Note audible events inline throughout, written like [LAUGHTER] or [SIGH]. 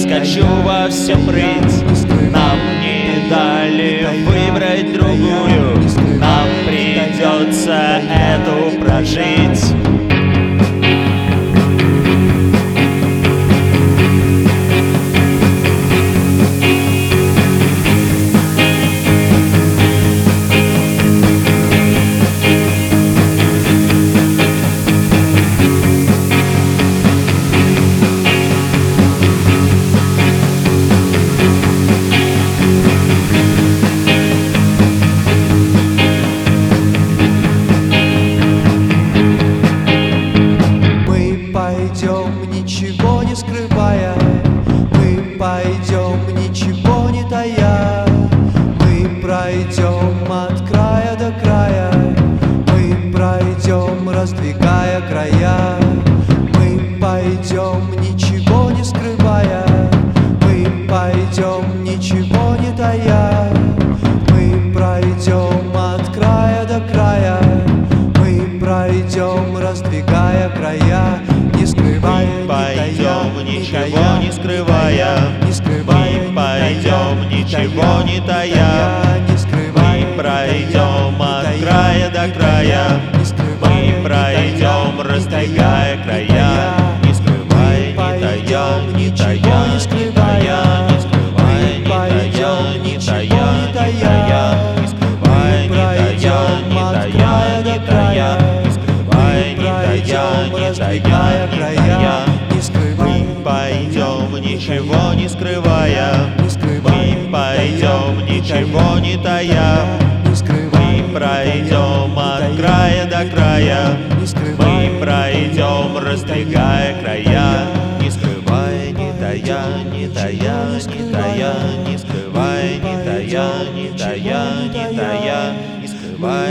Скачу во все прыть. Нам не дали выбрать другую. Нам придется эту прожить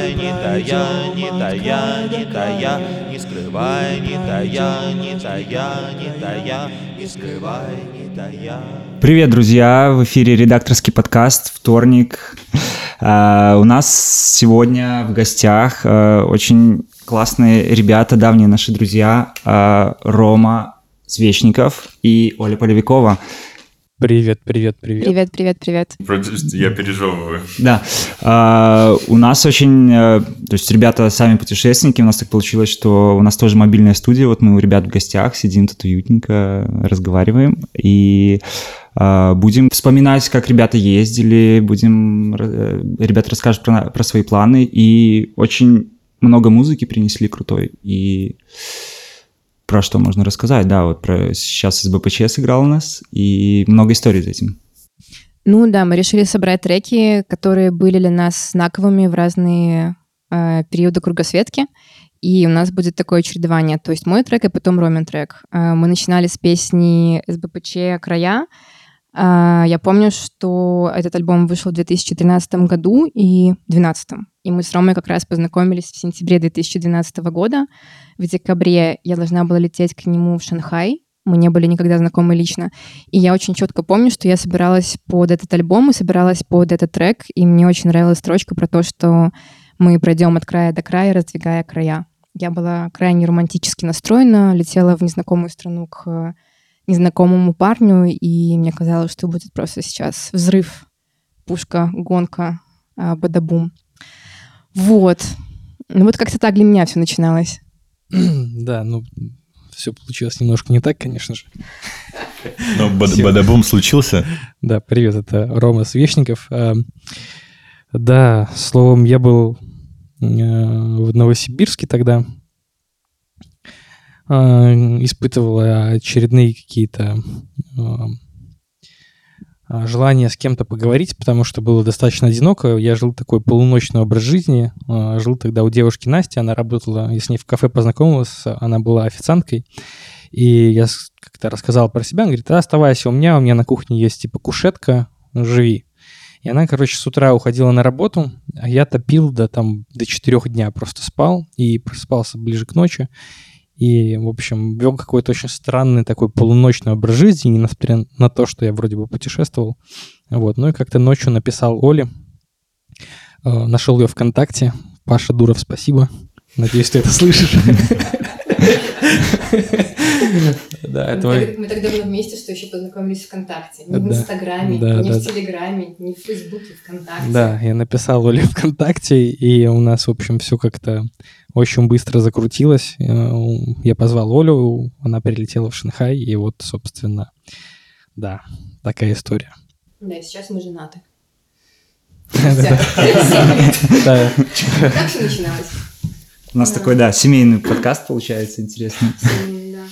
не тая, не тая, не тая Не скрывая, не тая, не тая, не тая Не скрывая, не тая Привет, друзья! В эфире редакторский подкаст «Вторник». А, У нас сегодня в гостях а, очень классные ребята, давние наши друзья а, Рома Свечников и Оля Полевикова. Привет, привет, привет. Привет, привет, привет. Я пережевываю. Да, а, у нас очень, э, то есть ребята сами путешественники, у нас так получилось, что у нас тоже мобильная студия, вот мы у ребят в гостях, сидим тут уютненько, разговариваем, и а, будем вспоминать, как ребята ездили, будем, э, ребята расскажут про, про свои планы, и очень много музыки принесли крутой, и про что можно рассказать, да, вот про сейчас СБПЧ сыграл у нас, и много историй за этим. Ну да, мы решили собрать треки, которые были для нас знаковыми в разные э, периоды кругосветки. И у нас будет такое чередование. То есть мой трек и потом Ромин трек. Э, мы начинали с песни СБПЧ «Края». А, Я помню, что этот альбом вышел в 2013 году и 2012. И мы с Ромой как раз познакомились в сентябре 2012 года. В декабре я должна была лететь к нему в Шанхай. Мы не были никогда знакомы лично. И я очень четко помню, что я собиралась под этот альбом и собиралась под этот трек. И мне очень нравилась строчка про то, что мы пройдем от края до края, раздвигая края. Я была крайне романтически настроена, летела в незнакомую страну к незнакомому парню, и мне казалось, что будет просто сейчас взрыв, пушка, гонка, а, бадабум. Вот. Ну вот как-то так для меня все начиналось. [CLEARS THROAT] Да, ну, все получилось немножко не так, конечно же. Но бад- бадабум случился. Да, привет, это Рома Свечников. А, Да, словом, я был э, в Новосибирске тогда. А, Испытывал очередные какие-то а, желания с кем-то поговорить, потому что было достаточно одиноко. Я жил такой полуночный образ жизни. А, Жил тогда у девушки Насти, она работала, я с ней в кафе познакомился, она была официанткой. И я как-то рассказал про себя, она говорит, «Да, оставайся у меня, у меня на кухне есть типа кушетка, живи. И она, короче, с утра уходила на работу, а я топил до там до четырех дня, просто спал и просыпался ближе к ночи. И, в общем, вел какой-то очень странный такой полуночный образ жизни, несмотря на то, что я вроде бы путешествовал. Вот. Ну и как-то ночью написал Оле, э, нашел ее ВКонтакте. Паша Дуров, спасибо. Надеюсь, ты это слышишь. Да, это мой- Мы тогда были вместе, что еще познакомились ВКонтакте. Не в. Инстаграме, Да, не в. Телеграме, не в Фейсбуке, ВКонтакте. Да, я написал Оле ВКонтакте, и у нас, в общем, все как-то очень быстро закрутилось. Э, Я позвал Олю, она прилетела в Шанхай, и вот, собственно, да, такая история. Да, и сейчас мы женаты. Как все начиналось? У нас такой, да, семейный подкаст получается, интересно. Да.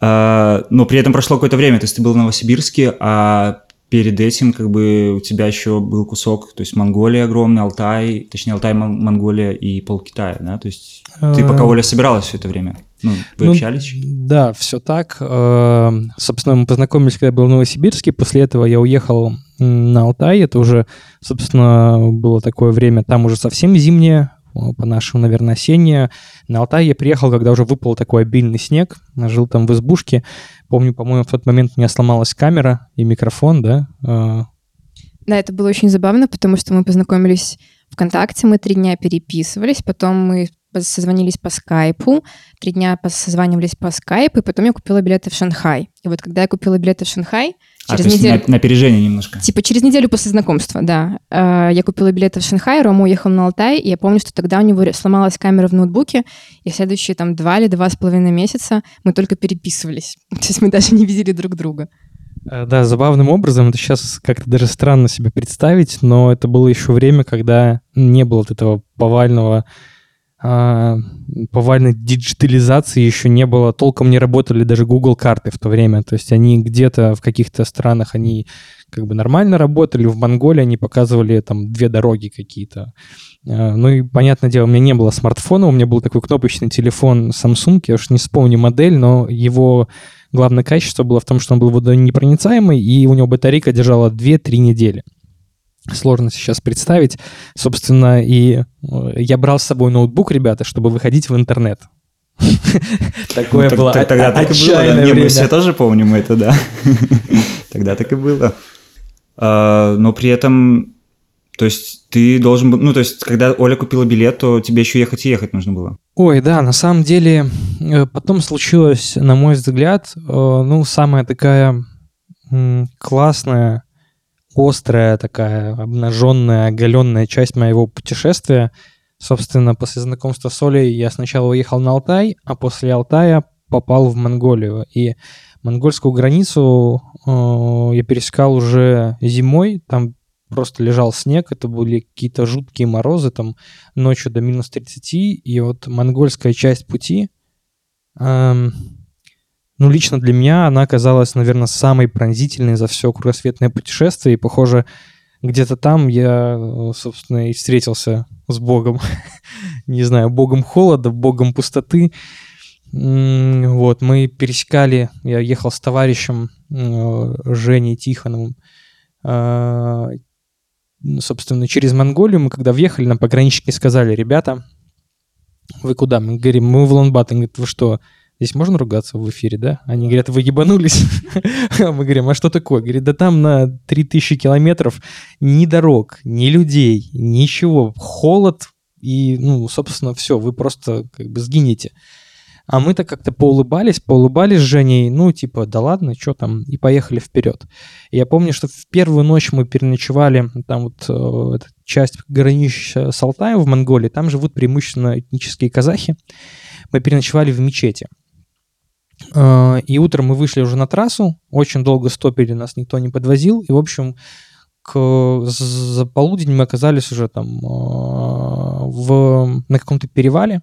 А, Но при этом прошло какое-то время, то есть ты был в Новосибирске, а перед этим как бы у тебя еще был кусок, то есть Монголия огромный, Алтай, точнее Алтай, Мон- Монголия и полкитая, да? То есть ты пока Э, Оля собиралась все это время? Ну, вы Ну, общались? Да, все так. Э, Собственно, мы познакомились, когда я был в Новосибирске. После этого я уехал на Алтай. Это уже, собственно, было такое время, там уже совсем зимнее, э, по-нашему, наверное, осеннее. На Алтай я приехал, когда уже выпал такой обильный снег. Жил там в избушке. Помню, по-моему, в тот момент у меня сломалась камера и микрофон, да. Э, Да, это было очень забавно, потому что мы познакомились ВКонтакте, мы три дня переписывались, потом мы созвонились по скайпу, три дня созванивались по скайпу, и потом я купила билеты в Шанхай. И вот когда я купила билеты в Шанхай, А, через то есть неделю... на, на опережение немножко. Типа через неделю после знакомства, да. Э, Я купила билеты в Шанхай, Рома уехал на Алтай, и я помню, что тогда у него сломалась камера в ноутбуке, и следующие там два или два с половиной месяца мы только переписывались. [LAUGHS] То есть мы даже не видели друг друга. Э, Да, забавным образом, это сейчас как-то даже странно себе представить, но это было еще время, когда не было вот этого повального а, повальной диджитализации еще не было, толком не работали даже Google карты в то время, то есть они где-то в каких-то странах, они как бы нормально работали, в Монголии они показывали там две дороги какие-то. Э, Ну и, понятное дело, у меня не было смартфона, у меня был такой кнопочный телефон Samsung, я уж не вспомню модель, но его главное качество было в том, что он был водонепроницаемый, и у него батарейка держала 2-3 недели. Сложно сейчас представить. Собственно, и э, я брал с собой ноутбук, ребята, чтобы выходить в интернет. [LAUGHS] Такое Ну, так- было Тогда так и было. да. мы все тоже помним это, да. [LAUGHS] Тогда так и было. А, Но при этом, то есть ты должен был, ну то есть когда Оля купила билет, то тебе еще ехать и ехать нужно было. Ой, да, на самом деле, э, потом случилась, на мой взгляд, э, ну, самая такая классная, острая такая, обнаженная, оголенная часть моего путешествия. Собственно, после знакомства с Олей я сначала уехал на Алтай, а после Алтая попал в Монголию. И монгольскую границу э, я пересекал уже зимой, там просто лежал снег, это были какие-то жуткие морозы, там ночью до минус 30, и вот монгольская часть пути, эм, ну, лично для меня она оказалась, наверное, самой пронзительной за все кругосветное путешествие, и, похоже, где-то там я, э, собственно, и встретился с Богом. [LAUGHS] Не знаю, Богом холода, Богом пустоты. Вот, мы пересекали, я ехал с товарищем э, Женей Тихоновым, э, собственно, через Монголию. Мы когда въехали, нам пограничники сказали, ребята, вы куда? Мы говорим, мы в Улан-Батор. Они говорят, вы что, здесь можно ругаться в эфире, да? Они говорят, вы ебанулись? [LAUGHS] Мы говорим, а что такое? Говорит, да там на 3000 километров ни дорог, ни людей, ничего. Холод и, ну, собственно, все, вы просто как бы сгинете. А мы-то как-то поулыбались, поулыбались с Женей, ну, типа, да ладно, что там, и поехали вперед. И я помню, что в первую ночь мы переночевали, там вот э, эта часть граничащая с Алтаем в Монголии, там живут преимущественно этнические казахи. Мы переночевали в мечети. Э, И утром мы вышли уже на трассу, очень долго стопили, нас никто не подвозил, и, в общем, к за полудень мы оказались уже там э, в, на каком-то перевале,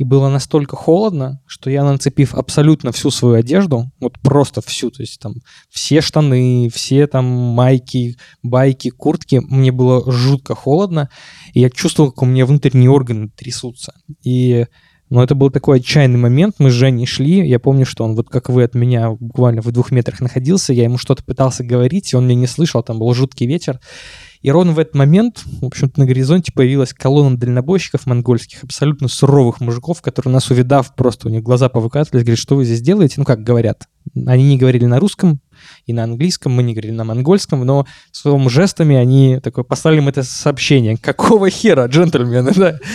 и было настолько холодно, что я, нацепив абсолютно всю свою одежду, вот просто всю, то есть там все штаны, все там майки, байки, куртки, мне было жутко холодно, и я чувствовал, как у меня внутренние органы трясутся. И но это был такой отчаянный момент. Мы с Женей шли. Я помню, что он, вот как вы от меня, буквально в двух метрах находился. Я ему что-то пытался говорить, и он меня не слышал. Там был жуткий ветер. И ровно в этот момент, в общем-то, на горизонте появилась колонна дальнобойщиков монгольских, абсолютно суровых мужиков, которые нас увидав, просто у них глаза повыкатывались, говорят, что вы здесь делаете? Ну, как говорят. Они не говорили на русском и на английском, мы не говорили на монгольском, но своими жестами они такое послали им это сообщение. Какого хера, джентльмены, да? [LAUGHS]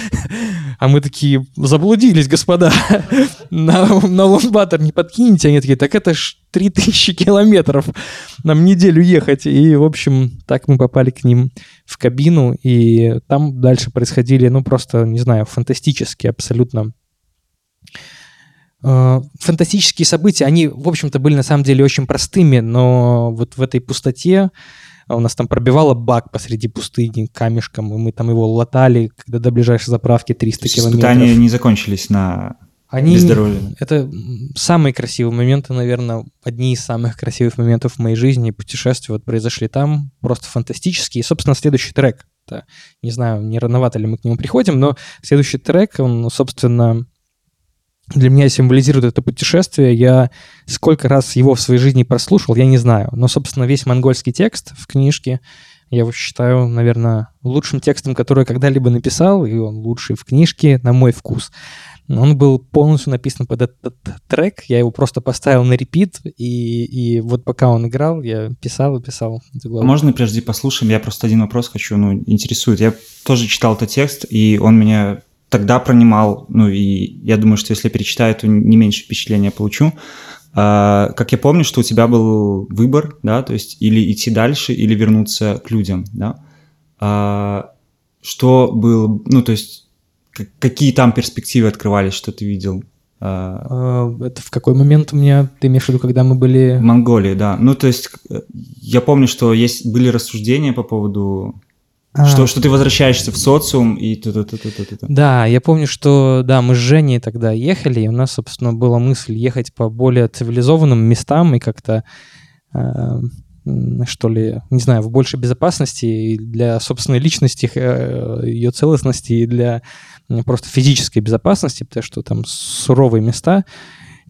А мы такие, заблудились, господа. [LAUGHS] На, на Улан-Батор не подкинете? Они такие, так это ж 3000 километров. Нам неделю ехать. И, в общем, так мы попали к ним в кабину. И там дальше происходили, ну, просто, не знаю, фантастические абсолютно фантастические события, они, в общем-то, были на самом деле очень простыми, но вот в этой пустоте у нас там пробивало бак посреди пустыни камешком, и мы там его латали, когда до ближайшей заправки 300 То есть километров. испытания не закончились на Они, бездорожье. это самые красивые моменты, наверное, одни из самых красивых моментов в моей жизни. Путешествия вот произошли там, просто фантастические. И, собственно, следующий трек. Это, не знаю, не рановато ли мы к нему приходим, но следующий трек, он, собственно, для меня символизирует это путешествие. Я сколько раз его в своей жизни прослушал, я не знаю. Но, собственно, весь монгольский текст в книжке я его считаю, наверное, лучшим текстом, который я когда-либо написал, и он лучший в книжке, на мой вкус. Он был полностью написан под этот трек, я его просто поставил на репит, и, и вот пока он играл, я писал и писал. Можно прежде послушаем? Я просто один вопрос хочу, ну, интересует. Я тоже читал этот текст, и он меня тогда пронимал, ну, и я думаю, что если перечитаю, то не меньше впечатления получу. А, как я помню, что у тебя был выбор, да, то есть или идти дальше, или вернуться к людям, да. А, что было, ну, то есть какие там перспективы открывались, что ты видел? А, Это в какой момент у меня, ты имеешь в виду, когда мы были... В Монголии, да. Ну, то есть, э, я помню, что есть были рассуждения по поводу, А, что, что ты возвращаешься в социум и т т т т т т Да, я помню, что, да, мы с Женей тогда ехали, и у нас, собственно, была мысль ехать по более цивилизованным местам и как-то, э, что ли, не знаю, в большей безопасности и для собственной личности, э, ее целостности и для просто физической безопасности, потому что там суровые места.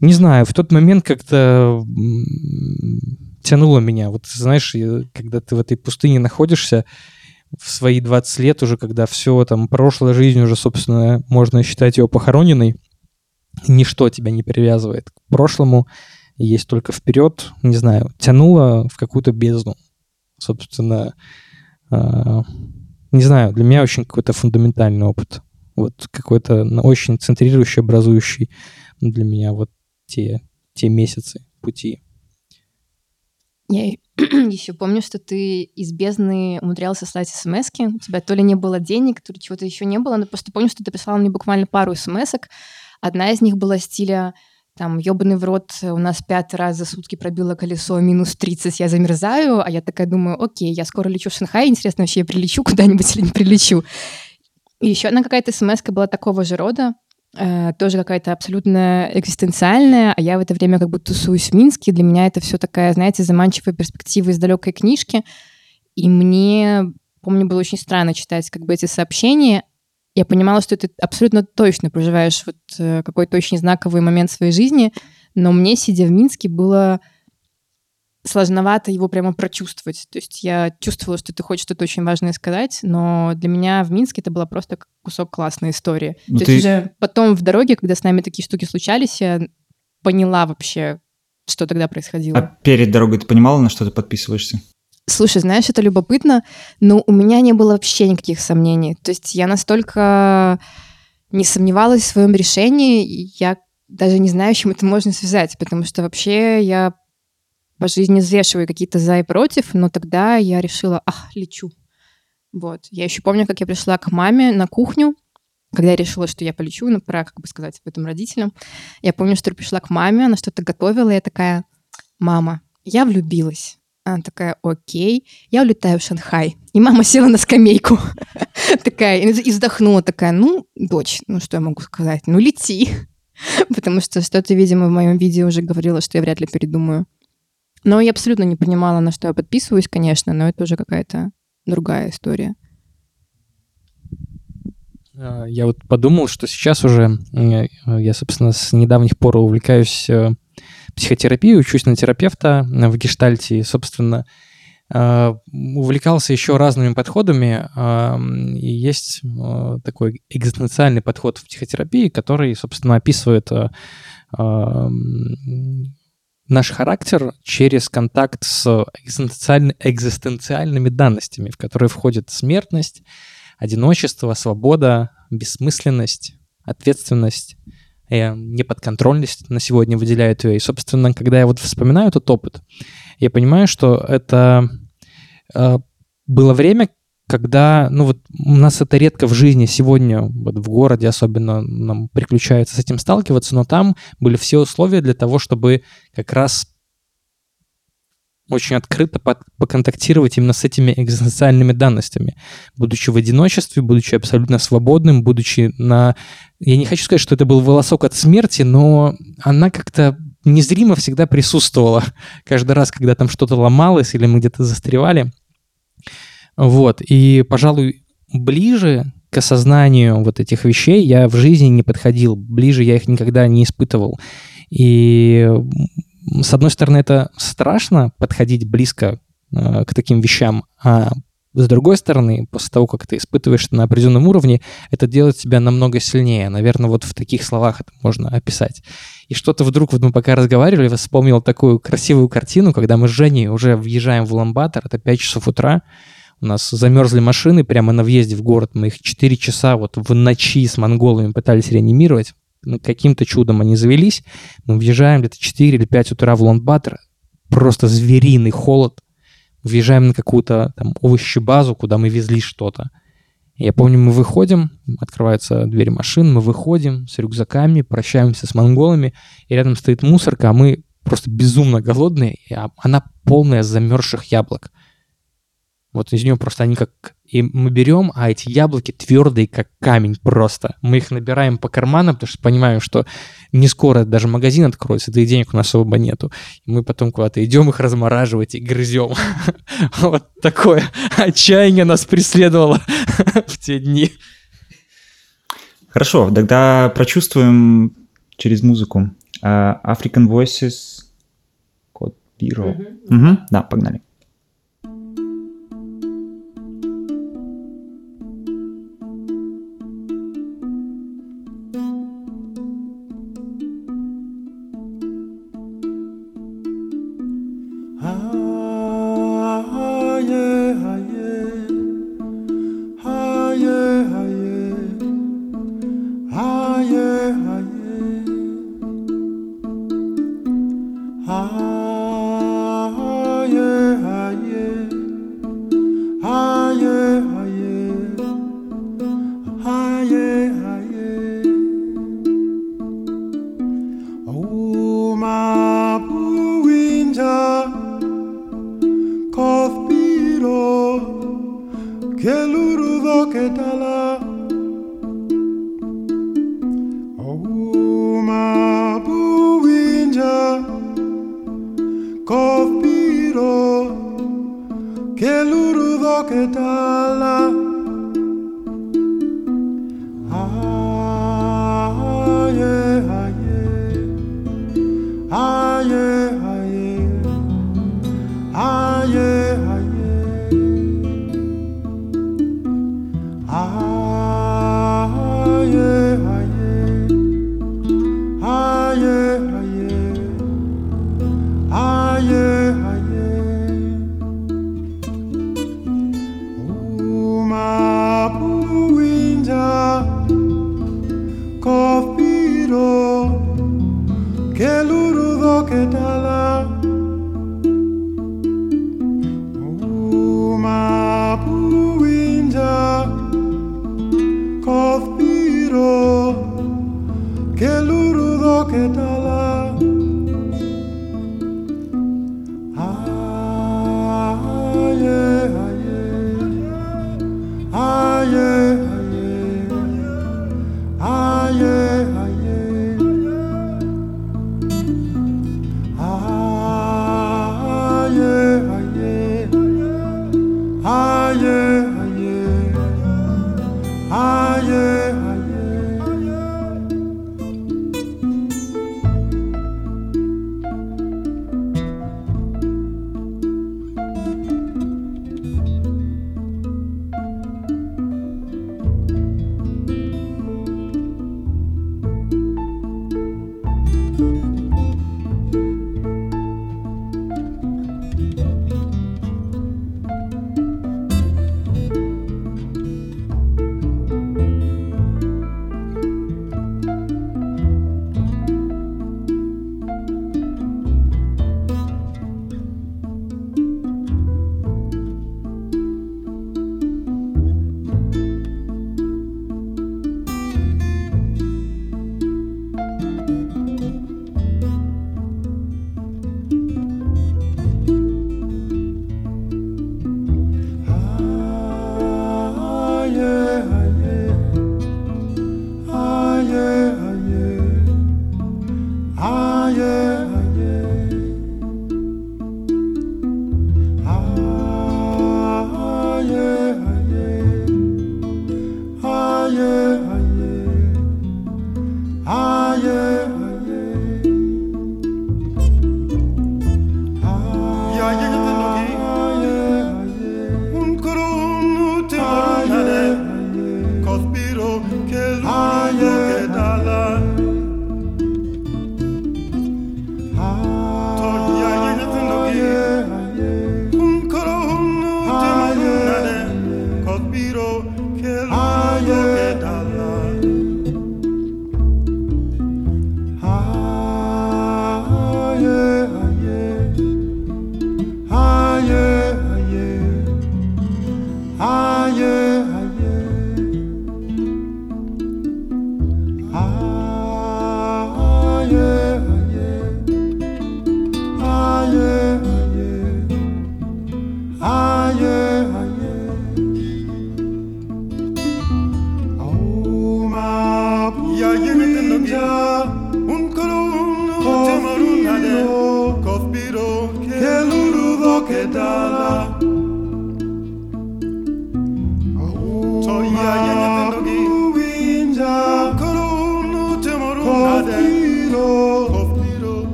Не знаю, в тот момент как-то тянуло меня. Вот, знаешь, когда ты в этой пустыне находишься, в свои 20 лет уже, когда все там, прошлая жизнь уже, собственно, можно считать ее похороненной, ничто тебя не привязывает к прошлому, есть только вперед, не знаю, тянуло в какую-то бездну. Собственно, а, не знаю, для меня очень какой-то фундаментальный опыт. Вот какой-то очень центрирующий, образующий для меня вот те, те месяцы пути. Я [CLEARS THROAT] еще помню, что ты из бездны умудрялся слать смс У тебя то ли не было денег, то ли чего-то еще не было, но просто помню, что ты прислал мне буквально пару смс -ок. Одна из них была стиля там, ёбаный в рот, у нас пятый раз за сутки пробило колесо, минус 30, я замерзаю, а я такая думаю, окей, я скоро лечу в Шанхай, интересно, вообще я прилечу [LAUGHS] куда-нибудь или не прилечу. И еще одна какая-то смс была такого же рода, тоже какая-то абсолютно экзистенциальная, а я в это время как бы тусуюсь в Минске, для меня это все такая, знаете, заманчивая перспектива из далекой книжки, и мне, помню, было очень странно читать как бы эти сообщения, я понимала, что ты абсолютно точно проживаешь вот э, какой-то очень знаковый момент своей жизни, но мне, сидя в Минске, было сложновато его прямо прочувствовать. То есть я чувствовала, что ты хочешь что-то очень важное сказать, но для меня в Минске это было просто кусок классной истории. Ну, То ты- есть уже потом в дороге, когда с нами такие штуки случались, я поняла вообще, что тогда происходило. А перед дорогой ты понимала, на что ты подписываешься? Слушай, знаешь, это любопытно, но у меня не было вообще никаких сомнений. То есть я настолько не сомневалась в своем решении, я даже не знаю, с чем это можно связать, потому что вообще я по жизни взвешиваю какие-то за и против, но тогда я решила, ах, лечу. Вот. Я еще помню, как я пришла к маме на кухню, когда я решила, что я полечу, ну, пора, как бы сказать, об этом родителям. Я помню, что я пришла к маме, она что-то готовила, и я такая, мама, я влюбилась. Она такая, окей, я улетаю в Шанхай. И мама села на скамейку. [LAUGHS] Такая, и вздохнула, такая, ну, дочь, ну что я могу сказать? Ну, лети. [LAUGHS] Потому что что-то, видимо, в моем видео уже говорила, что я вряд ли передумаю. Но я абсолютно не понимала, на что я подписываюсь, конечно, но это уже какая-то другая история. Э, Я вот подумал, что сейчас уже э, я, собственно, с недавних пор увлекаюсь э, психотерапией, учусь на терапевта э, в гештальте, и, собственно, увлекался еще разными подходами. э, И есть такой экзистенциальный подход в психотерапии, который, собственно, описывает наш характер через контакт с экзистенциальны- экзистенциальными данностями, в которые входит смертность, одиночество, свобода, бессмысленность, ответственность, э, неподконтрольность на сегодня выделяют ее. И, собственно, когда я вот вспоминаю этот опыт, я понимаю, что это э, было время, когда, ну вот у нас это редко в жизни сегодня, вот в городе особенно нам приключается с этим сталкиваться, но там были все условия для того, чтобы как раз очень открыто под- поконтактировать именно с этими экзистенциальными данностями. Будучи в одиночестве, будучи абсолютно свободным, будучи на... Я не хочу сказать, что это был волосок от смерти, но она как-то незримо всегда присутствовала. Каждый раз, когда там что-то ломалось или мы где-то застревали. Вот. И, пожалуй, ближе к осознанию вот этих вещей я в жизни не подходил. Ближе я их никогда не испытывал. И с одной стороны, это страшно подходить близко э, к таким вещам, а с другой стороны, после того, как ты испытываешь это на определенном уровне, это делает тебя намного сильнее. Наверное, вот в таких словах это можно описать. И что-то вдруг, вот мы пока разговаривали, вспомнил такую красивую картину, когда мы с Женей уже въезжаем в Ламбатор, это 5 часов утра, у нас замерзли машины прямо на въезде в город, мы их 4 часа вот в ночи с монголами пытались реанимировать, Ну, каким-то чудом они завелись, мы въезжаем где-то 4 или 5 утра в Лондбаттер, просто звериный холод, въезжаем на какую-то там овощебазу, куда мы везли что-то. Я помню, мы выходим, открываются двери машин, мы выходим с рюкзаками, прощаемся с монголами, и рядом стоит мусорка, а мы просто безумно голодные, и а- она полная замерзших яблок. Вот из нее просто они как... И мы берем, а эти яблоки твердые, как камень просто. Мы их набираем по карманам, потому что понимаем, что не скоро даже магазин откроется, да и денег у нас особо нету. И мы потом куда-то идем их размораживать и грызем. [LAUGHS] Вот такое отчаяние нас преследовало [LAUGHS] в те дни. Хорошо, тогда прочувствуем через музыку. А, African Voices, код Biro. Да, погнали.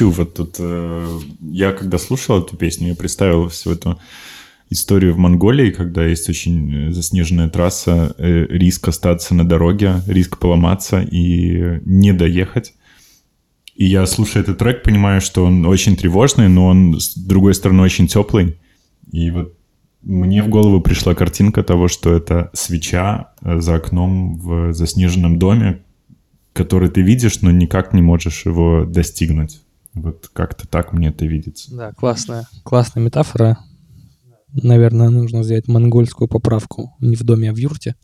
Прошепчу вот тут. э, Я когда слушал эту песню, я представил всю эту историю в Монголии, когда есть очень э, заснеженная трасса, э, риск остаться на дороге, риск поломаться и не доехать. И я, слушая этот трек, понимаю, что он очень тревожный, но он, с другой стороны, очень теплый. И вот мне в голову пришла картинка того, что это свеча за окном в заснеженном доме, который ты видишь, но никак не можешь его достигнуть. Вот как-то так мне это видится. Да, классная, классная метафора. Наверное, нужно взять монгольскую поправку не в доме, а в юрте.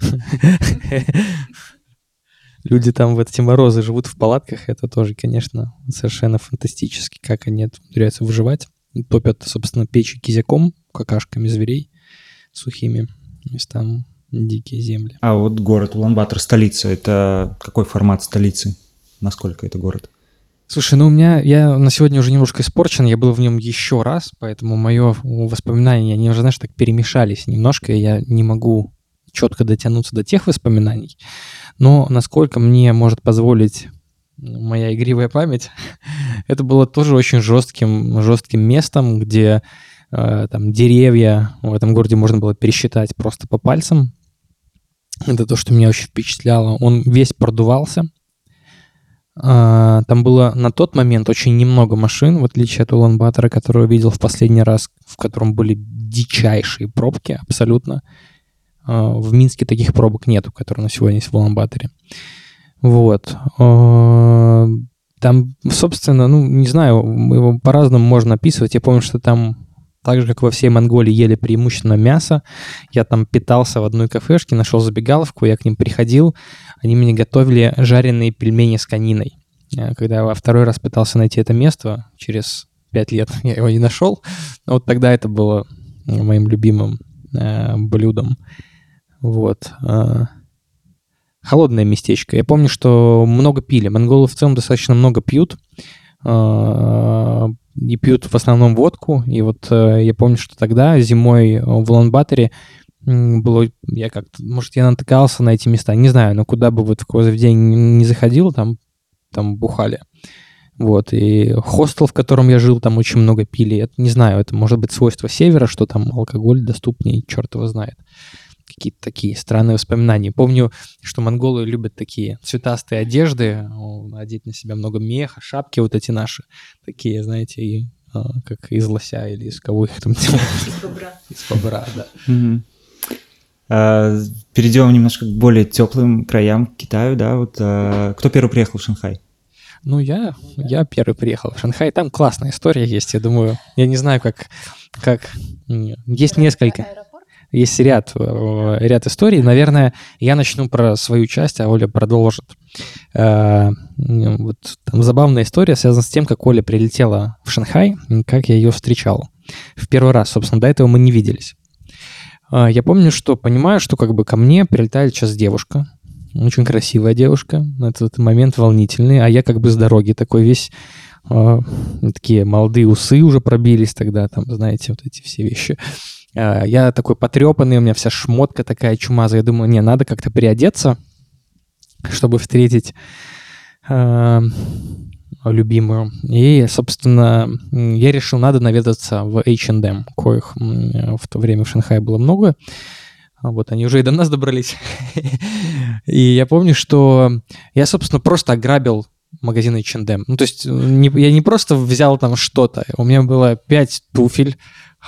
Люди там в эти морозы живут в палатках. Это тоже, конечно, совершенно фантастически, как они это умудряются выживать. Топят, собственно, печи кизяком, какашками зверей сухими. То есть там дикие земли. А вот город Улан-Батор, столица, это какой формат столицы? Насколько это город? Слушай, ну у меня, я на сегодня уже немножко испорчен, я был в нем еще раз, поэтому мое воспоминания, они уже, знаешь, так перемешались немножко, и я не могу четко дотянуться до тех воспоминаний. Но насколько мне может позволить моя игривая память, [LAUGHS] это было тоже очень жестким, жестким местом, где э, там деревья в этом городе можно было пересчитать просто по пальцам. Это то, что меня очень впечатляло. Он весь продувался. А, Там было на тот момент очень немного машин, в отличие от Улан-Батора, который я видел в последний раз, в котором были дичайшие пробки абсолютно. А, В Минске таких пробок нету, которые на сегодня есть в Улан-Баторе. Вот. А, Там, собственно, ну, не знаю, его по-разному можно описывать. Я помню, что там так же, как во всей Монголии, ели преимущественно мясо. Я там питался в одной кафешке, нашел забегаловку, я к ним приходил. Они мне готовили жареные пельмени с кониной. Э, Когда я во второй раз пытался найти это место, через пять лет [LAUGHS] я его не нашел. Но вот тогда это было э, моим любимым э, блюдом. Вот. э. Холодное местечко. Я помню, что много пили. Монголы в целом достаточно много пьют. И пьют в основном водку. И вот я помню, что тогда зимой в Улан-Баторе м, было, я как-то, может, я натыкался на эти места, не знаю, но куда бы вот в какое заведение не заходил, там, там бухали. Вот, и хостел, в котором я жил, там очень много пили. Это, не знаю, это может быть свойство севера, что там алкоголь доступнее, черт его знает. Какие-то такие странные воспоминания. Помню, что монголы любят такие цветастые одежды, одеть на себя много меха, шапки вот эти наши, такие, знаете, и, а, как из лося или из кого их там делают. Из бобра, да. Мгм. А, Перейдем немножко к более теплым краям, к Китаю, да, вот а, кто первый приехал в Шанхай? Ну, я, я первый приехал в Шанхай. Там классная история есть, я думаю. Я не знаю, как... как... Есть несколько. Есть ряд, э, ряд историй. Наверное, я начну про свою часть, а Оля продолжит. Э, Вот там забавная история связана с тем, как Оля прилетела в Шанхай, и как я ее встречал. В первый раз, собственно, до этого мы не виделись. А, Я помню, что понимаю, что как бы ко мне прилетает сейчас девушка, очень красивая девушка, этот момент волнительный, а я как бы с дороги такой весь, а, такие молодые усы уже пробились тогда, там, знаете, вот эти все вещи. А, Я такой потрепанный, у меня вся шмотка такая чумазая. Я думаю, не, надо как-то приодеться, чтобы встретить любимую. И, собственно, я решил, надо наведаться в H&M, коих в то время в Шанхае было много. А Вот они уже и до нас добрались. [LAUGHS] И я помню, что я, собственно, просто ограбил магазин H&M. Ну, то есть э, не- я не просто взял там что-то. У меня было пять туфель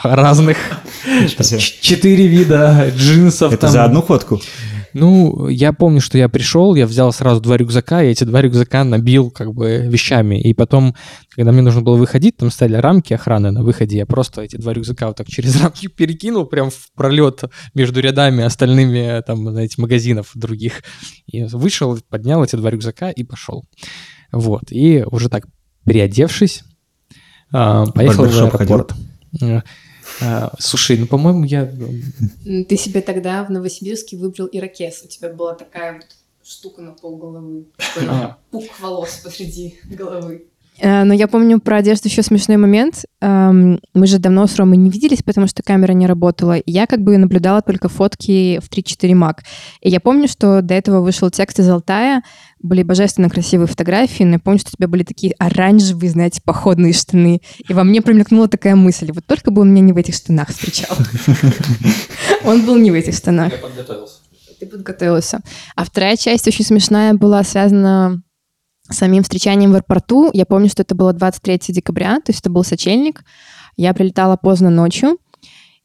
разных, [LAUGHS] четыре вида джинсов. Это там. за одну ходку? Ну, я помню, что я пришел, я взял сразу два рюкзака, и эти два рюкзака набил как бы вещами. И потом, когда мне нужно было выходить, там стояли рамки охраны на выходе, я просто эти два рюкзака вот так через [LAUGHS] рамки перекинул прям в пролет между рядами остальными, там, знаете, магазинов других. И вышел, поднял эти два рюкзака и пошел. Вот. И уже так переодевшись, а, поехал в барбершоп ходил? Э, а, Слушай, ну, по-моему, я М, Ты себе тогда в Новосибирске выбрал ирокез. У тебя была такая вот штука на пол головы. такой. Пук волос посреди головы. Э, Но я помню про одежду еще смешной момент. Эм, Мы же давно с Ромой не виделись, потому что камера не работала. Я как бы наблюдала только фотки в 3-4 маг. И я помню, что до этого вышел текст из Алтая, были божественно красивые фотографии, но я помню, что у тебя были такие оранжевые, знаете, походные штаны. И во мне промелькнула такая мысль, вот только бы он меня не в этих штанах встречал. [LAUGHS] Он был не в этих штанах. подготовился. Ты подготовился. А вторая часть очень смешная была связана самим встречанием в аэропорту. Я помню, что это было 23 декабря, то есть это был сочельник. Я прилетала поздно ночью.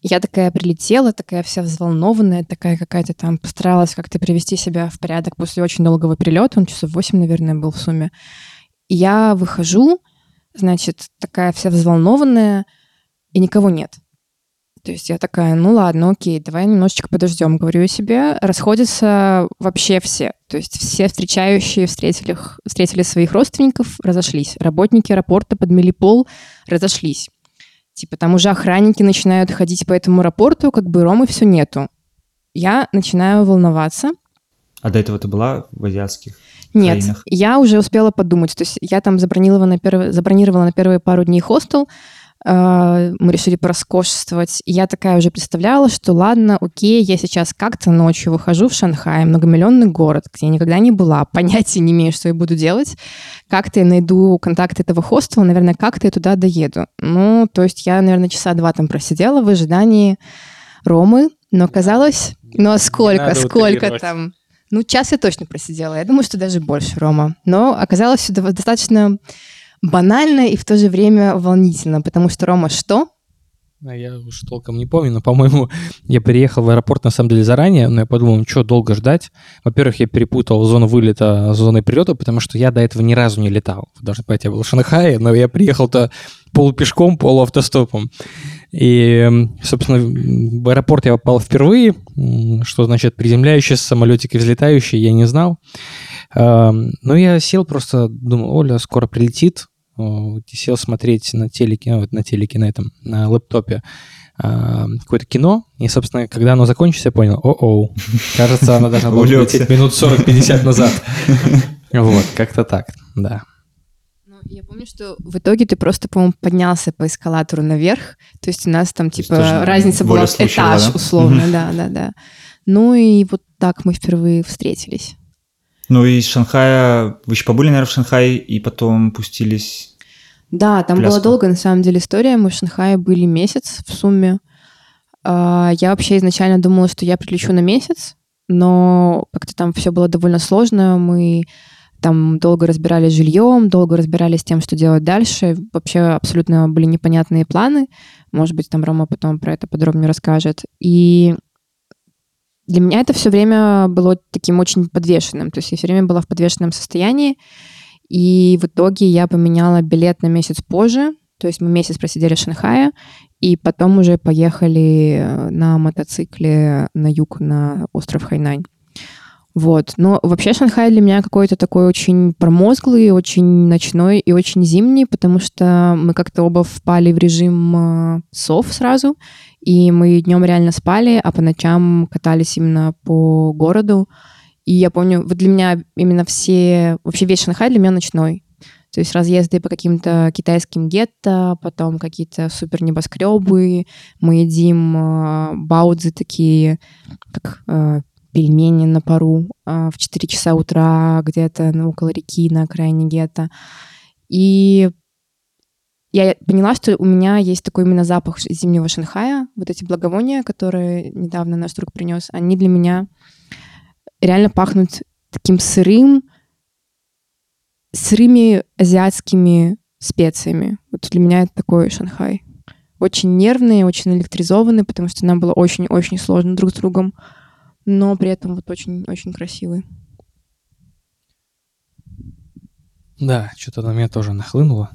Я такая прилетела, такая вся взволнованная, такая какая-то там, постаралась как-то привести себя в порядок после очень долгого перелета. Он часов 8, наверное, был в сумме. И я выхожу, значит, такая вся взволнованная, и никого нет. То есть я такая, ну ладно, окей, давай немножечко подождем, говорю себе. Расходятся вообще все. То есть все встречающие встретили, встретили своих родственников, разошлись. Работники аэропорта подмели пол, разошлись. Типа там уже охранники начинают ходить по этому аэропорту, как бы Ромы все нету. Я начинаю волноваться. А до этого ты была в азиатских? Нет, Краинах. я уже успела подумать. То есть я там забронировала на, первые, забронировала на первые пару дней хостел. Э, Мы решили пороскошествовать. И я такая уже представляла, что ладно, окей, я сейчас как-то ночью выхожу в Шанхай, многомиллионный город, где я никогда не была, [LAUGHS] понятия не имею, что я буду делать. Как-то я найду контакт этого хостела, наверное, как-то я туда доеду. Ну, то есть я, наверное, часа два там просидела в ожидании Ромы, Но оказалось, ну а сколько, сколько там? Ну, час я точно просидела. Я думаю, что даже больше, Рома. Но оказалось все достаточно банально и в то же время волнительно, потому что, Рома, что? А Я уж толком не помню, но, по-моему, [LAUGHS] я приехал в аэропорт на самом деле заранее, но я подумал, ну что, долго ждать? Во-первых, я перепутал зону вылета с зоной прилета, потому что я до этого ни разу не летал. Должны понять, я был в Шанхае, но я приехал-то полупешком, полуавтостопом. И, собственно, в аэропорт я попал впервые, что значит приземляющийся самолетик и взлетающий, я не знал. Ну, я сел просто, думал, Оля скоро прилетит, О, и сел смотреть на телеке, ну, вот на телеке, на этом, на лэптопе а, какое-то кино, и, собственно, когда оно закончится, я понял, о-оу, [LAUGHS] кажется, оно должно было лететь минут 40-50 назад. [LAUGHS] Вот, как-то так, да. Ну, я помню, что в итоге ты просто, по-моему, поднялся по эскалатору наверх. То есть у нас там, типа, разница была этаж, да? условно, Мгм. да, да, да. Ну и вот так мы впервые встретились. Ну и из Шанхая, вы еще побыли, наверное, в Шанхае, и потом пустились... Да, там была долгая, на самом деле, история. Мы в Шанхае были месяц в сумме. А, Я вообще изначально думала, что я прилечу на месяц, но как-то там все было довольно сложно. Мы там долго разбирались с жильем, долго разбирались с тем, что делать дальше. Вообще абсолютно были непонятные планы. Может быть, там Рома потом про это подробнее расскажет. И для меня это все время было таким очень подвешенным. То есть я все время была в подвешенном состоянии. И в итоге я поменяла билет на месяц позже. То есть мы месяц просидели в Шанхае, и потом уже поехали э, на мотоцикле на юг, на остров Хайнань. Вот. Но вообще Шанхай для меня какой-то такой очень промозглый, очень ночной и очень зимний, потому что мы как-то оба впали в режим э, сов сразу, и мы днем реально спали, а по ночам катались именно по городу. И я помню, вот для меня именно все, вообще весь Шанхай для меня ночной. То есть разъезды по каким-то китайским гетто, потом какие-то супер небоскребы, мы едим э, баудзы такие, как э, пельмени на пару э, в 4 часа утра где-то ну, около реки на окраине гетто. И я поняла, что у меня есть такой именно запах зимнего Шанхая. Вот эти благовония, которые недавно наш друг принес, они для меня реально пахнут таким сырым, сырыми азиатскими специями. Вот для меня это такой Шанхай. Очень нервный, очень электризованный, потому что нам было очень-очень сложно друг с другом, но при этом вот очень-очень красивый. Да, что-то на меня тоже нахлынуло.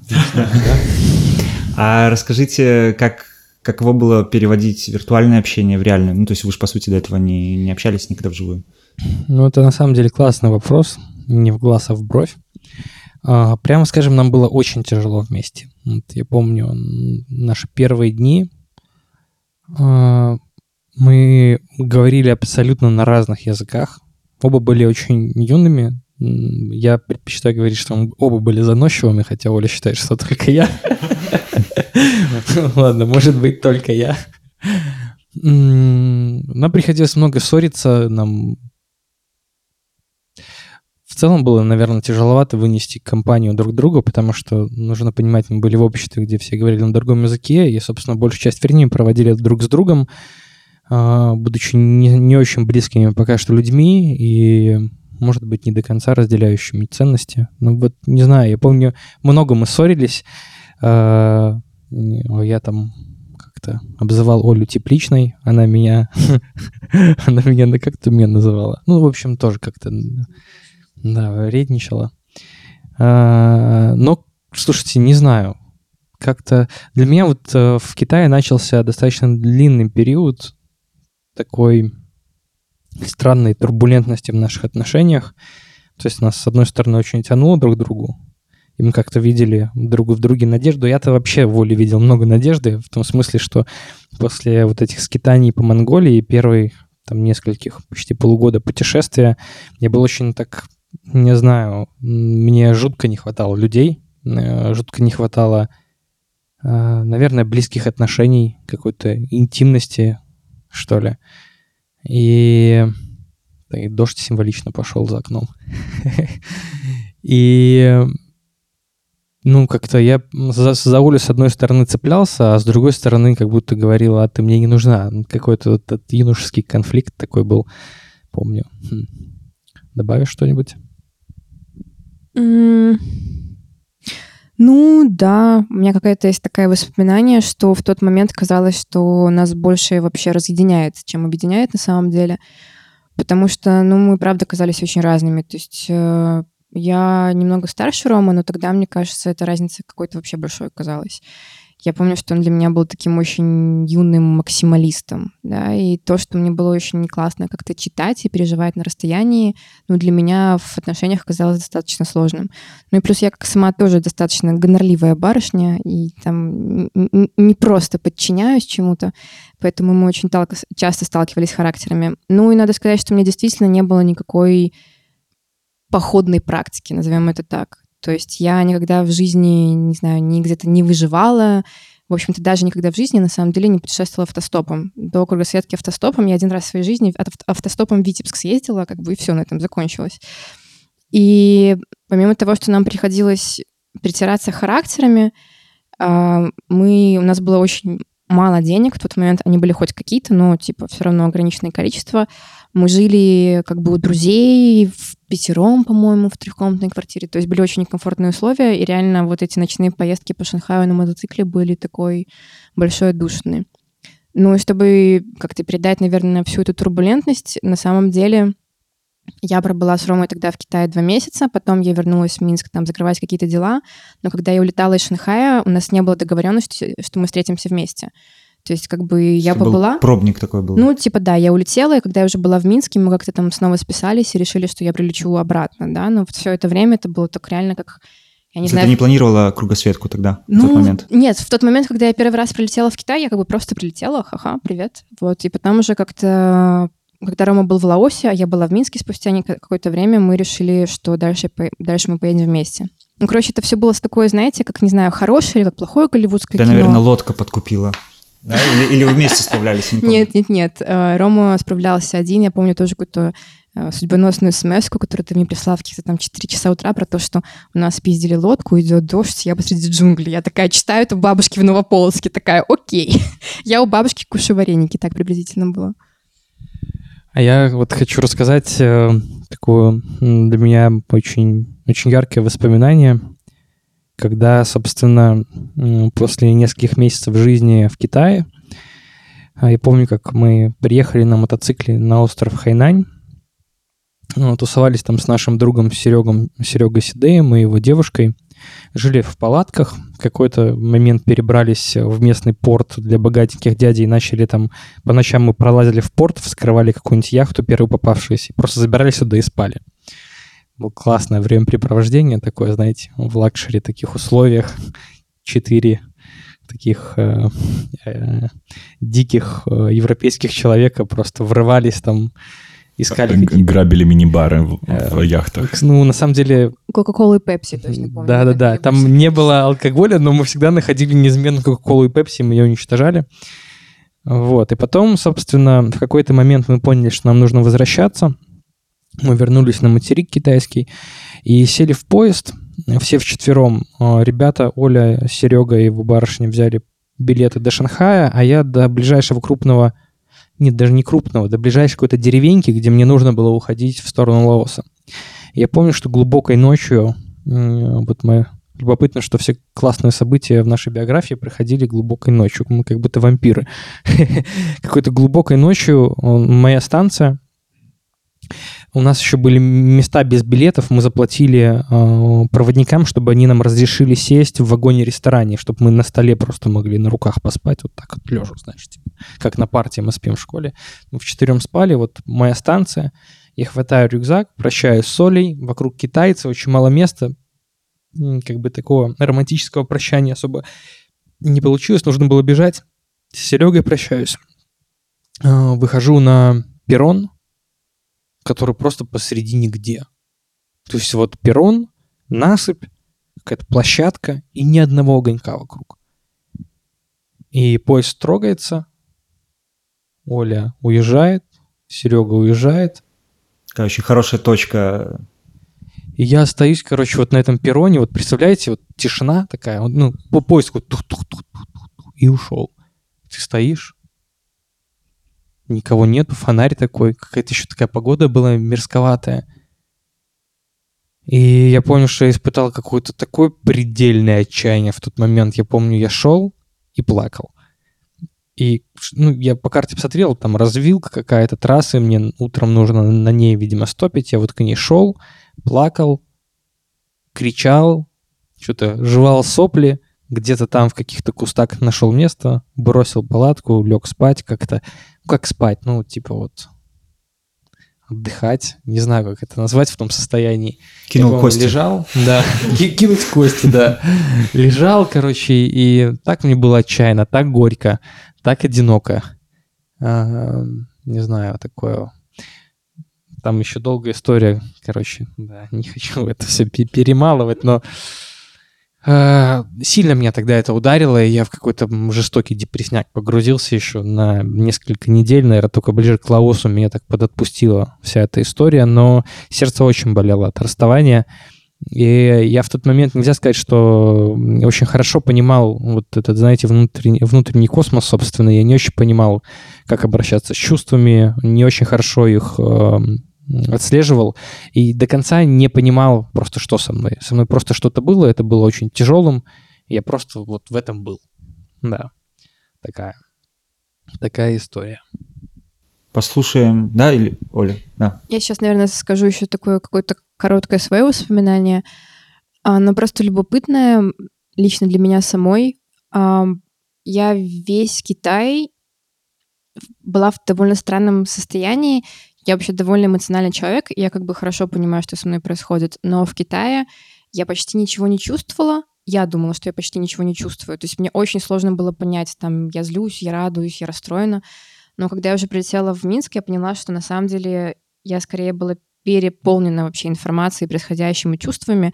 А расскажите, как, каково было переводить виртуальное общение в реальное? Ну, то есть вы же, по сути, до этого не, не общались никогда вживую. Ну, это на самом деле классный вопрос. Не в глаз, а в бровь. А, прямо скажем, нам было очень тяжело вместе. Вот я помню наши первые дни. а, мы говорили абсолютно на разных языках. Оба были очень юными. Я предпочитаю говорить, что мы оба были заносчивыми, хотя Оля считает, что только я. [LAUGHS] Ладно, может быть, только я. Нам приходилось много ссориться, нам в целом было, наверное, тяжеловато вынести компанию друг другу, потому что, нужно понимать, мы были в обществе, где все говорили на другом языке, и, собственно, большую часть времени проводили друг с другом, а, будучи не, не очень близкими пока что людьми и, может быть, не до конца разделяющими ценности. Ну вот, не знаю, я помню, много мы ссорились, не- я там как-то обзывал Олю тепличной, она меня, [LAUGHS] она меня, ну как ты меня называла? Ну, в общем, тоже как-то да, вредничала. А, но, слушайте, не знаю. Как-то для меня вот э, в Китае начался достаточно длинный период такой странной турбулентности в наших отношениях. То есть нас, с одной стороны, очень тянуло друг к другу, и мы как-то видели друг в друге надежду. Я-то вообще в Оле видел много надежды, в том смысле, что после вот этих скитаний по Монголии, первой там нескольких, почти полугода путешествия, я был очень так, не знаю, мне жутко не хватало людей, э, жутко не хватало, э, наверное, близких отношений, какой-то интимности, что ли. И, так, дождь символично пошел за окном. [LAUGHS] И Ну, как-то я за, за Олю с одной стороны цеплялся, а с другой стороны как будто говорил, а ты мне не нужна. Ну, Какой-то вот этот юношеский конфликт такой был, помню. Хм. Добавишь что-нибудь? М, Ну, да, у меня какое-то есть такое воспоминание, что в тот момент казалось, что нас больше вообще разъединяет, чем объединяет на самом деле. Потому что, ну, мы, правда, казались очень разными. То есть э, я немного старше Рома, но тогда, мне кажется, эта разница какой-то вообще большой казалась. Я помню, что он для меня был таким очень юным максималистом, да, и то, что мне было очень классно как-то читать и переживать на расстоянии, ну, для меня в отношениях казалось достаточно сложным. Ну и плюс я как сама тоже достаточно гонорливая барышня, и там не просто подчиняюсь чему-то, поэтому мы очень часто сталкивались характерами. Ну и надо сказать, что у меня действительно не было никакой походной практики, назовем это так. То есть я никогда в жизни, не знаю, ни где-то не выживала, в общем-то, даже никогда в жизни, на самом деле, не путешествовала автостопом. До кругосветки автостопом я один раз в своей жизни ав- автостопом в Витебск съездила, как бы и все на этом закончилось. И помимо того, что нам приходилось притираться характерами, а, мы, у нас было очень мало денег в тот момент, они были хоть какие-то, но типа все равно ограниченное количество. Мы жили как бы у друзей в пятером, по-моему, в трехкомнатной квартире. То есть были очень некомфортные условия, и реально вот эти ночные поездки по Шанхаю на мотоцикле были такой большой отдушиной. Ну и чтобы как-то передать, наверное, всю эту турбулентность, на самом деле я пробыла с Ромой тогда в Китае два месяца, потом я вернулась в Минск там закрывать какие-то дела, но когда я улетала из Шанхая, у нас не было договоренности, что мы встретимся вместе. То есть как бы я Это был побыла... Пробник такой был. Ну, типа, да, я улетела, и когда я уже была в Минске, мы как-то там снова списались и решили, что я прилечу обратно, да, но все это время это было так реально как, я не Ты знаю... не планировала кругосветку тогда, в Ну, тот момент? Нет, в тот момент, когда я первый раз прилетела в Китай, я как бы просто прилетела, ха-ха, привет. Вот, и потом уже как-то, когда Рома был в Лаосе, а я была в Минске спустя какое-то время, мы решили, что дальше, дальше мы поедем вместе. Ну, короче, это все было с такой, знаете, как, не знаю, хорошее или как плохое голливудское Да, кино. наверное, лодка подкупила. Да? Или, или вы вместе справлялись? не. Нет, нет, нет. Э, Рома справлялся один. Я помню тоже какую-то э, судьбоносную смс которую ты мне прислал в каких-то там 4 часа утра про то, что у нас пиздили лодку, идет дождь, я посреди джунглей. Я такая читаю это у бабушки в Новополоцке, такая, окей. [LAUGHS] Я у бабушки кушаю вареники, так приблизительно было. А я вот хочу рассказать э, такое для меня очень, очень яркое воспоминание, когда, собственно, после нескольких месяцев жизни в Китае, а, я помню, как мы приехали на мотоцикле на остров Хайнань, ну, тусовались там с нашим другом Серегом, Серегой Сидеем и его девушкой, жили в палатках, в какой-то момент перебрались в местный порт для богатеньких дядей, начали там по ночам мы пролазили в порт, вскрывали какую-нибудь яхту, первую попавшуюся, и просто забирались сюда и спали. Было классное времяпрепровождение такое, знаете, в luxury таких условиях. Четыре таких э, э, диких э, европейских человека просто врывались там, искали. Грабили мини-бары в, Э, в яхтах. Ну, на самом деле, Кока-колу и Пепси, точно помню. да-да-да, там не было алкоголя, но мы всегда находили неизменно Кока-Колу и Пепси, мы ее уничтожали. Вот, и потом, собственно, в какой-то момент мы поняли, что нам нужно возвращаться. Мы вернулись на материк китайский и сели в поезд, все вчетвером. Э, Ребята, Оля, Серега и его барышня взяли билеты до Шанхая, а я до ближайшего крупного, нет, даже не крупного, до ближайшей какой-то деревеньки, где мне нужно было уходить в сторону Лаоса. Я помню, что глубокой ночью, вот мы любопытно, что все классные события в нашей биографии проходили глубокой ночью. Мы как будто вампиры. [LAUGHS] Какой-то глубокой ночью моя станция, у нас еще были места без билетов, мы заплатили э, проводникам, чтобы они нам разрешили сесть в вагоне-ресторане, чтобы мы на столе просто могли на руках поспать, вот так вот лежа, знаешь, типа, как на партии мы спим в школе. Мы вчетвером спали, вот моя станция, я хватаю рюкзак, прощаюсь с Олей, вокруг китайцы, очень мало места, как бы такого романтического прощания особо не получилось, нужно было бежать. С Серегой прощаюсь. Э, Выхожу на перрон, который просто посреди нигде. То есть вот перрон, насыпь, какая-то площадка и ни одного огонька вокруг. И поезд трогается, Оля уезжает, Серега уезжает, Такая очень хорошая точка. И я остаюсь, короче, вот на этом перроне, вот представляете, вот тишина такая, ну, по поиску, и ушел. Ты стоишь, никого нету, фонарь такой, какая-то еще такая погода была мерзковатая. И я помню, что я испытал какое-то такое предельное отчаяние в тот момент. Я помню, я шел и плакал. И ну, я по карте посмотрел, там развилка какая-то, трасса, мне утром нужно на ней, видимо, стопить. Я вот к ней шел, плакал, кричал, что-то жевал сопли, где-то там в каких-то кустах нашел место, бросил палатку, лег спать как-то. Ну, как спать? Ну, типа вот отдыхать. Не знаю, как это назвать в том состоянии. Кинул Я, кости. Лежал, да. [LAUGHS] Ки- Кинуть кости, да. Лежал, короче, и так мне было отчаянно, так горько, так одиноко. А, Не знаю, такое... Там еще долгая история, короче, да, не хочу это все перемалывать, но сильно меня тогда это ударило, и я в какой-то жестокий депрессняк погрузился еще на несколько недель, наверное, только ближе к Лаосу меня так подотпустила вся эта история, но сердце очень болело от расставания. И я в тот момент, нельзя сказать, что очень хорошо понимал вот этот, знаете, внутренний, внутренний космос, собственно. Я не очень понимал, как обращаться с чувствами, не очень хорошо их эм, отслеживал и до конца не понимал просто, что со мной. Со мной просто что-то было, это было очень тяжелым, я просто вот в этом был. Да, такая, такая история. Послушаем, да, или Оля? Да. Я сейчас, наверное, скажу еще такое какое-то короткое свое воспоминание, а, но просто любопытное лично для меня самой. А, Я весь Китай была в довольно странном состоянии. Я вообще довольно эмоциональный человек, я как бы хорошо понимаю, что со мной происходит. Но в Китае я почти ничего не чувствовала. Я думала, что я почти ничего не чувствую. То есть мне очень сложно было понять, там, я злюсь, я радуюсь, я расстроена. Но когда я уже прилетела в Минск, я поняла, что на самом деле я скорее была переполнена вообще информацией, происходящими чувствами,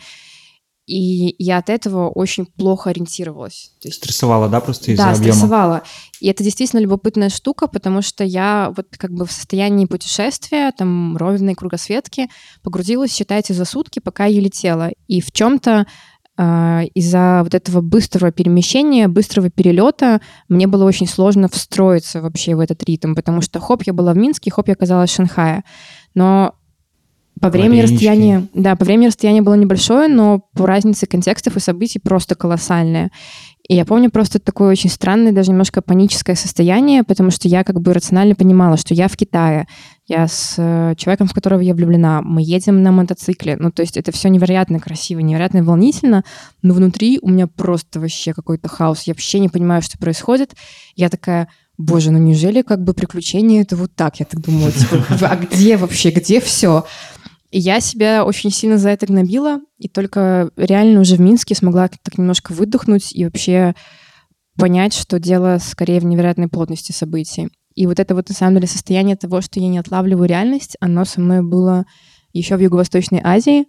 и я от этого очень плохо ориентировалась. То есть Стрессовала, да, просто из-за да, объема? стрессовала. И это действительно любопытная штука, потому что я вот как бы в состоянии путешествия, там, ровной кругосветки, погрузилась, считайте, за сутки, пока я летела. И в чем-то из-за вот этого быстрого перемещения, быстрого перелета мне было очень сложно встроиться вообще в этот ритм, потому что хоп, я была в Минске, хоп, я оказалась в Шанхае. Но по времени расстояние, да, по времени расстояние было небольшое, но по разнице контекстов и событий просто колоссальное. И я помню просто такое очень странное, даже немножко паническое состояние, потому что я как бы рационально понимала, что я в Китае, я с э, человеком, в которого я влюблена, мы едем на мотоцикле. Ну, то есть это все невероятно красиво, невероятно волнительно, но внутри у меня просто вообще какой-то хаос. Я вообще не понимаю, что происходит. Я такая, боже, ну неужели как бы приключения это вот так? Я так думаю, типа, а где вообще, где все? Я себя очень сильно за это гнобила, и только реально уже в Минске смогла так немножко выдохнуть и вообще понять, что дело скорее в невероятной плотности событий. И вот это вот на самом деле состояние того, что я не отлавливаю реальность, оно со мной было еще в Юго-Восточной Азии.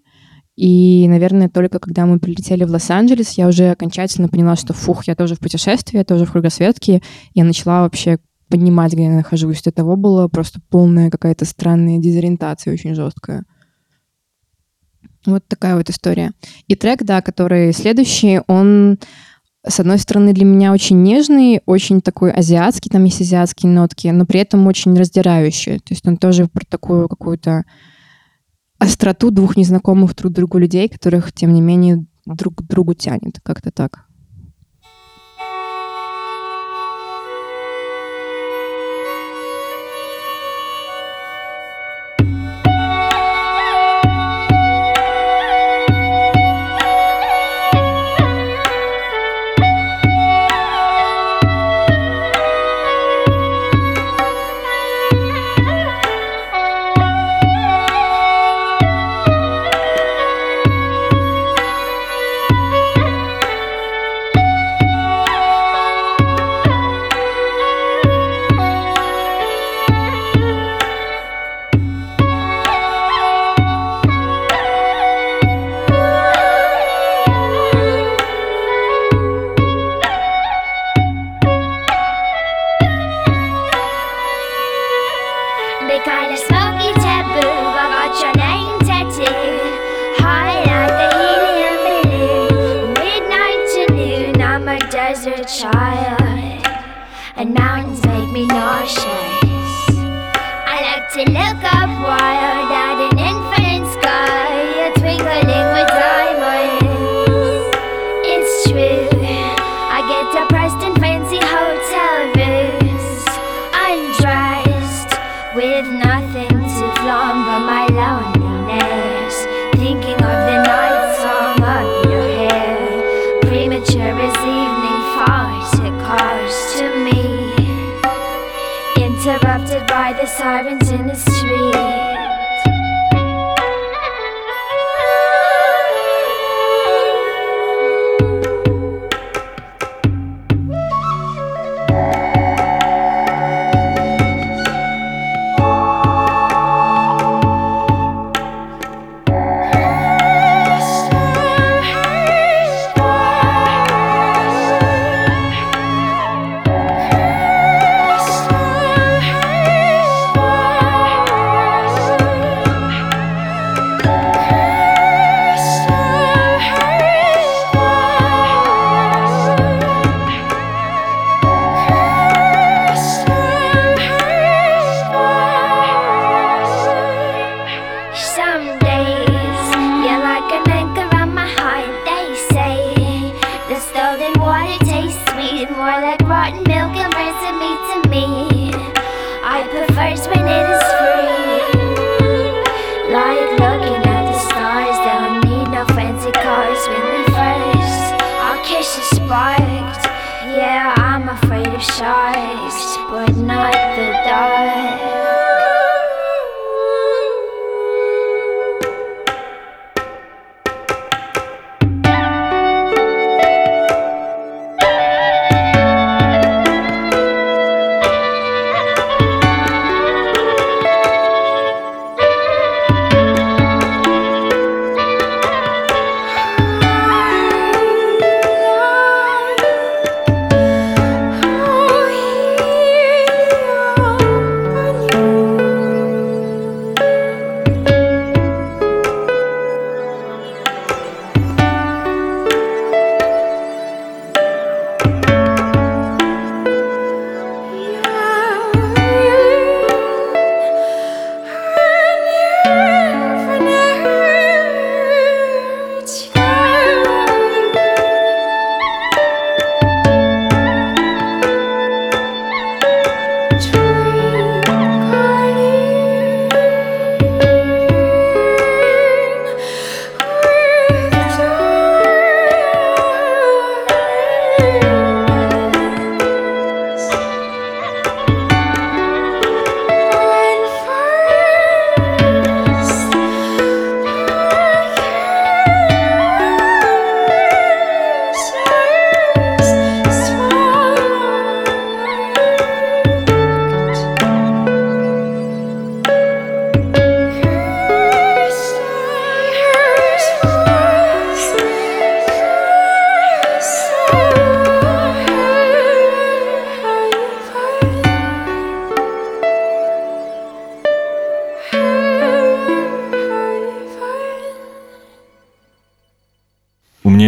И, наверное, только когда мы прилетели в Лос-Анджелес, я уже окончательно поняла, что фух, я тоже в путешествии, я тоже в кругосветке. Я начала вообще понимать, где я нахожусь. До того была просто полная какая-то странная дезориентация, очень жесткая. Вот такая вот история. И трек, да, который следующий, он, с одной стороны, для меня очень нежный, очень такой азиатский, там есть азиатские нотки, но при этом очень раздирающий. То есть он тоже про такую какую-то остроту двух незнакомых друг другу людей, которых, тем не менее, друг к другу тянет. Как-то так. By the sirens in the street.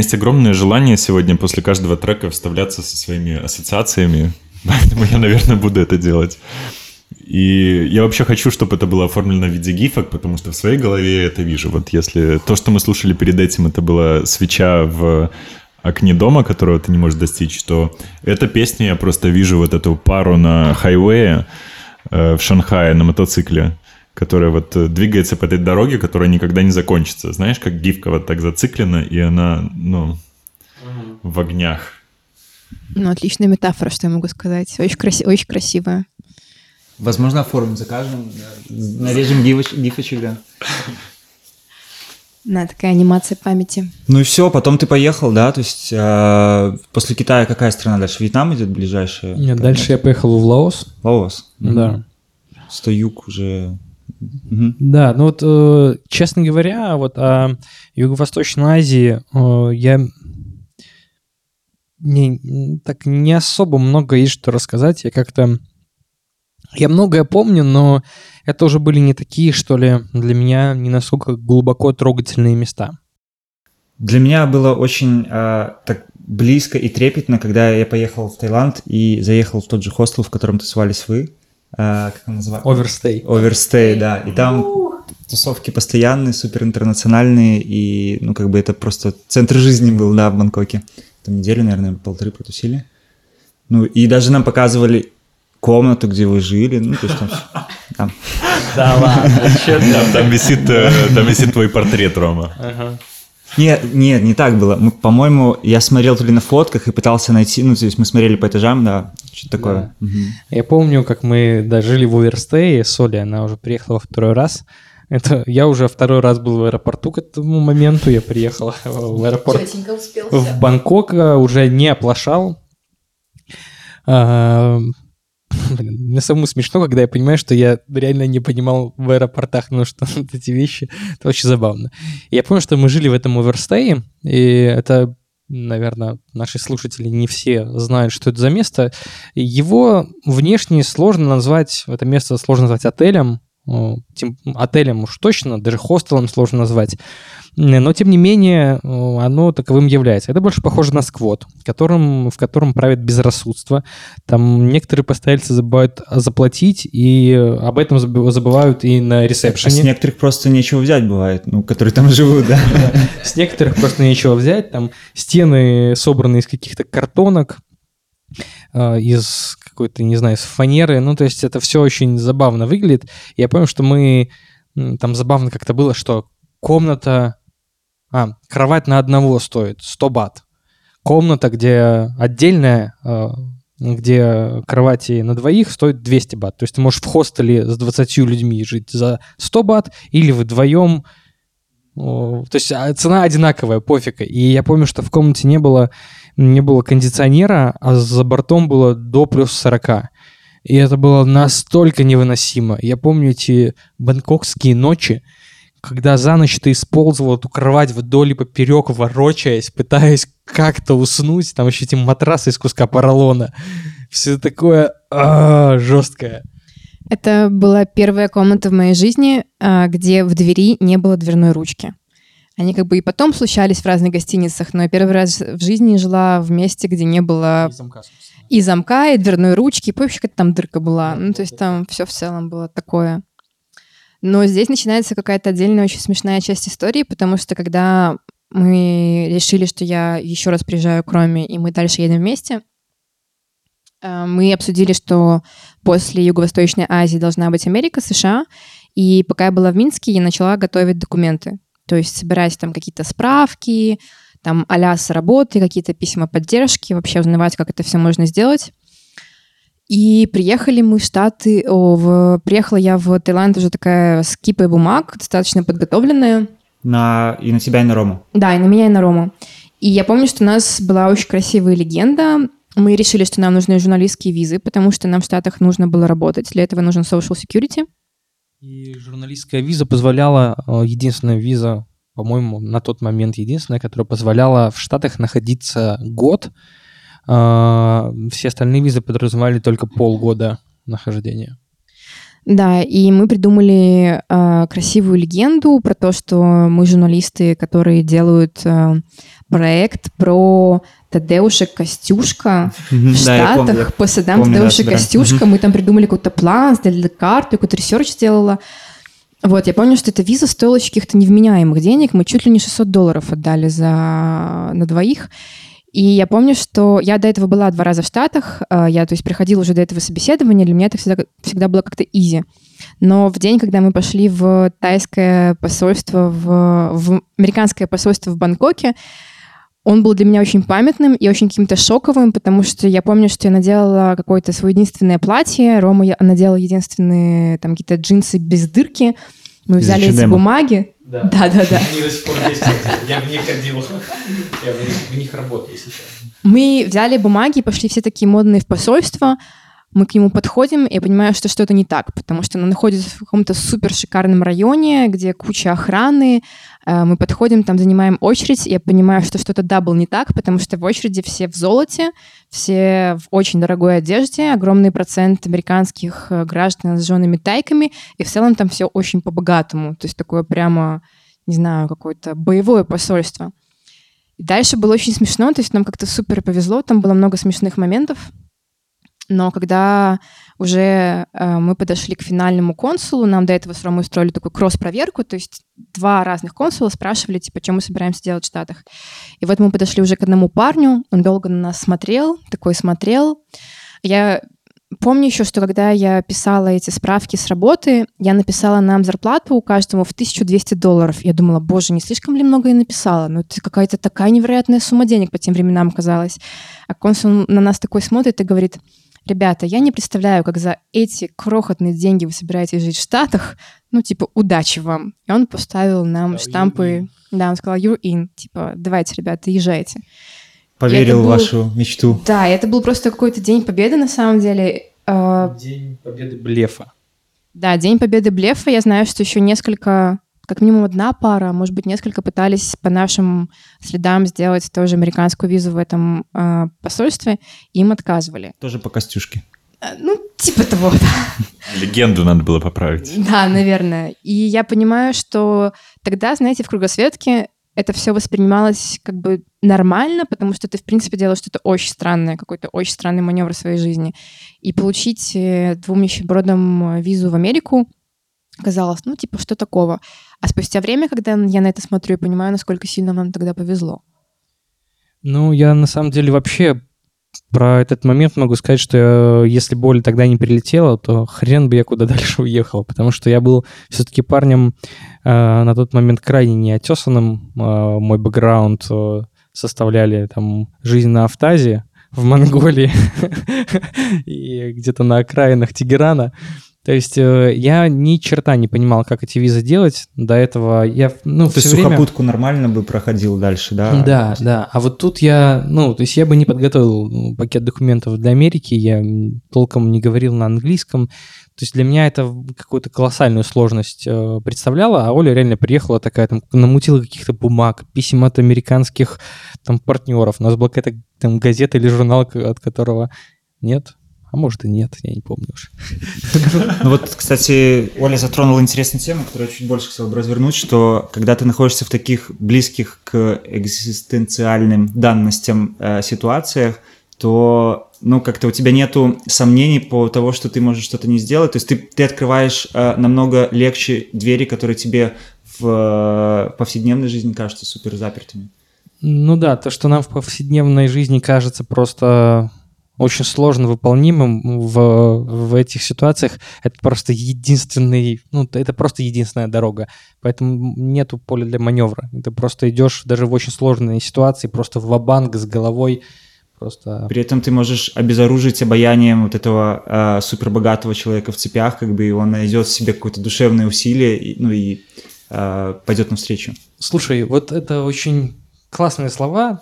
Есть огромное желание сегодня после каждого трека вставляться со своими ассоциациями, [LAUGHS] поэтому я, наверное, буду это делать. И я вообще хочу, чтобы это было оформлено в виде гифок, потому что в своей голове я это вижу. Вот если то, что мы слушали перед этим, это была свеча в окне дома, которого ты не можешь достичь, то эта песня я просто вижу вот эту пару на хайвее э, в Шанхае на мотоцикле, которая вот э, двигается по этой дороге, которая никогда не закончится. Знаешь, как гифка вот так зациклена, и она, ну, в огнях. Ну, отличная метафора, что я могу сказать. Очень, краси- очень красивая. Возможно, оформим, закажем, нарежем гифоч- гифочек, да. На такая анимация памяти. Ну и все, потом ты поехал, да? То есть э, после Китая какая страна дальше? Вьетнам идет ближайшая? Нет, дальше я поехал в Лаос. Лаос. Да. Сто юг уже. Мгм. Да, ну вот, э, честно говоря, вот о Юго-Восточной Азии э, я не, так не особо много есть что рассказать. Я как-то... Я многое помню, но это уже были не такие, что ли, для меня не настолько глубоко трогательные места. Для меня было очень э, так близко и трепетно, когда я поехал в Таиланд и заехал в тот же хостел, в котором тусовались вы. А, как он называется? Оверстей. Оверстей, да. И там тусовки постоянные, супер интернациональные, и, ну, как бы это просто центр жизни был, да, в Бангкоке. Там неделю, наверное, полторы протусили. Ну, и даже нам показывали комнату, где вы жили, ну, то есть там... там. Да ладно? Там, там висит, э, там висит твой портрет, Рома. Ага. Нет, нет, не так было. Мы, по-моему, я смотрел то ли на фотках и пытался найти, ну, то есть мы смотрели по этажам, да, что-то такое. Мгм. Я помню, как мы дожили в Оверстее, Соли, она уже приехала второй раз. Это я уже второй раз был в аэропорту к этому моменту. Я приехал [LAUGHS] в аэропорт в Бангкок, уже не оплошал. [LAUGHS] Блин, мне самому смешно, когда я понимаю, что я реально не понимал в аэропортах, ну что [LAUGHS] эти вещи, это очень забавно. И я помню, что мы жили в этом оверстее, и это, наверное, наши слушатели не все знают, что это за место. Его внешне сложно назвать, это место сложно назвать отелем, тем- отелем уж точно, даже хостелом сложно назвать. Но, тем не менее, о, оно таковым является. Это больше похоже на сквот, которым, в котором правит безрассудство. Там некоторые постояльцы забывают заплатить, и об этом забы- забывают и на А с ресепшене. некоторых просто нечего взять бывает, ну, которые там [LAUGHS] живут, да. [LAUGHS] С некоторых просто нечего взять. Там стены собраны из каких-то картонок, э, из какой-то, не знаю, из фанеры. Ну, то есть это все очень забавно выглядит. Я помню, что мы... Там забавно как-то было, что комната... А, кровать на одного стоит 100 бат. Комната, где отдельная, э, где кровати на двоих, стоит 200 бат. То есть ты можешь в хостеле с 20 людьми жить за 100 бат, или вдвоем То есть а, цена одинаковая, пофиг. И я помню, что в комнате не было, не было кондиционера, а за бортом было до плюс 40. И это было настолько невыносимо. Я помню эти бангкокские ночи, когда за ночь ты использовал эту кровать вдоль и поперек, ворочаясь, пытаясь как-то уснуть. Там еще эти матрасы из куска поролона. Все такое а, жесткое. Это была первая комната в моей жизни, а, где в двери не было дверной ручки. Они как бы и потом случались в разных гостиницах, но я первый раз в жизни жила в месте, где не было и замка, и дверной ручки, и вообще какая-то там дырка была. Ну, то есть там все в целом было такое. Но здесь начинается какая-то отдельная очень смешная часть истории, потому что когда мы решили, что я еще раз приезжаю к Роме, и мы дальше едем вместе, мы обсудили, что после Юго-Восточной Азии должна быть Америка, США, и пока я была в Минске, я начала готовить документы. То есть собирать там какие-то справки, там а с работы, какие-то письма поддержки, вообще узнавать, как это все можно сделать. И приехали мы в Штаты, о, в, приехала я в Таиланд уже такая с кипой бумаг, достаточно подготовленная. На, и на тебя, и на Рому. Да, и на меня, и на Рому. И я помню, что у нас была очень красивая легенда. Мы решили, что нам нужны журналистские визы, потому что нам в Штатах нужно было работать. Для этого нужен social security. И журналистская виза позволяла, э, единственная виза, по-моему, на тот момент единственная, которая позволяла в Штатах находиться год. А, Все остальные визы подразумевали только полгода нахождения. Да, и мы придумали э, красивую легенду про то, что мы журналисты, которые делают э, проект про Тадеуша Костюшка в Да, Штатах помню, я по садам помню, да, Тадеуша. Костюшка. Мы там придумали какой-то план, сделали карту, какой-то research сделала. Вот, я помню, что эта виза стоила каких-то невменяемых денег. Мы чуть ли не 600 долларов отдали за... на двоих. И я помню, что я до этого была два раза в Штатах. э, Я, то есть, приходила уже до этого собеседования. Для меня это всегда, всегда было как-то изи. Но в день, когда мы пошли в тайское посольство, в, в американское посольство в Бангкоке, он был для меня очень памятным и очень каким-то шоковым, потому что я помню, что я наделала какое-то свое единственное платье, Рома я надела единственные там какие-то джинсы без дырки. Мы Из взяли эти H&M. бумаги. Да, да, да. Они до сих пор есть. Я в них ходил. Я в них работаю сейчас. Мы взяли бумаги пошли все такие модные в посольство. Мы к нему подходим, и я понимаю, что что-то не так, потому что она находится в каком-то супер шикарном районе, где куча охраны. Э, Мы подходим, там занимаем очередь, я понимаю, что что-то да было не так, потому что в очереди все в золоте, все в очень дорогой одежде, огромный процент американских э, граждан с женами тайками, и в целом там все очень по-богатому. То есть такое прямо, не знаю, какое-то боевое посольство. И дальше было очень смешно, то есть нам как-то супер повезло, там было много смешных моментов. Но когда уже э, мы подошли к финальному консулу, нам до этого с Ромой устроили такую кросс-проверку, то есть два разных консула спрашивали, типа, что мы собираемся делать в Штатах. И вот мы подошли уже к одному парню, он долго на нас смотрел, такой смотрел. Я помню еще, что когда я писала эти справки с работы, я написала нам зарплату каждому в 1200 долларов. Я думала, боже, не слишком ли много я написала? Ну, это какая-то такая невероятная сумма денег по тем временам казалась. А консул на нас такой смотрит и говорит, ребята, я не представляю, как за эти крохотные деньги вы собираетесь жить в Штатах, ну, типа, удачи вам. И он поставил нам Да, штампы, да, он сказал, you're in, типа, давайте, ребята, езжайте. Поверил в был- вашу мечту. Да, это был просто какой-то день победы, на самом деле. Э, День победы блефа. Да, День Победы Блефа. Я знаю, что еще несколько, как минимум одна пара, может быть, несколько пытались по нашим следам сделать тоже американскую визу в этом э, посольстве, и им отказывали. Тоже по Костюшке. Э, Ну, типа того, [LAUGHS] да. Легенду надо было поправить. Да, наверное. И я понимаю, что тогда, знаете, в кругосветке это все воспринималось как бы нормально, потому что ты, в принципе, делаешь что-то очень странное, какой-то очень странный маневр в своей жизни. И получить э, двум нищебродам э, визу в Америку казалось, ну, типа, что такого? А спустя время, когда я на это смотрю, я понимаю, насколько сильно нам тогда повезло. Ну, я на самом деле вообще про этот момент могу сказать, что э, если бы Оля тогда не прилетела, то хрен бы я куда [LAUGHS] дальше уехал, потому что я был все-таки парнем э, на тот момент крайне неотесанным. Э, мой бэкграунд э, составляли там жизнь на Автазе в Монголии [LAUGHS] и где-то на окраинах Тегерана. То есть э, я ни черта не понимал, как эти визы делать. До этого я, ну, То есть время- сухопутку нормально бы проходил дальше, да? да, да. А вот тут я, ну, то есть я бы не подготовил ну, пакет документов для Америки, я толком не говорил на английском. То есть для меня это какую-то колоссальную сложность э, представляло, а Оля реально приехала такая, там, намутила каких-то бумаг, писем от американских там партнеров. У нас была какая-то там газета или журнал, от которого нет, а может и нет, я не помню уже. [LAUGHS] Ну вот, кстати, Оля затронула интересную тему, которую я чуть больше хотел бы развернуть, что когда ты находишься в таких близких к экзистенциальным данностям э, ситуациях, то, ну, как-то у тебя нету сомнений по того, что ты можешь что-то не сделать. То есть ты, ты открываешь э, намного легче двери, которые тебе в э, повседневной жизни кажутся супер запертыми. Ну да, то, что нам в повседневной жизни кажется просто очень сложно выполнимым в, в этих ситуациях, это просто единственный, ну, это просто единственная дорога. Поэтому нету поля для маневра. Ты просто идешь даже в очень сложные ситуации, просто в банк с головой, просто... При этом ты можешь обезоружить обаянием вот этого э, супербогатого человека в цепях, как бы и он найдет в себе какое-то душевное усилие, и, ну и э, пойдет навстречу. Слушай, вот это очень классные слова,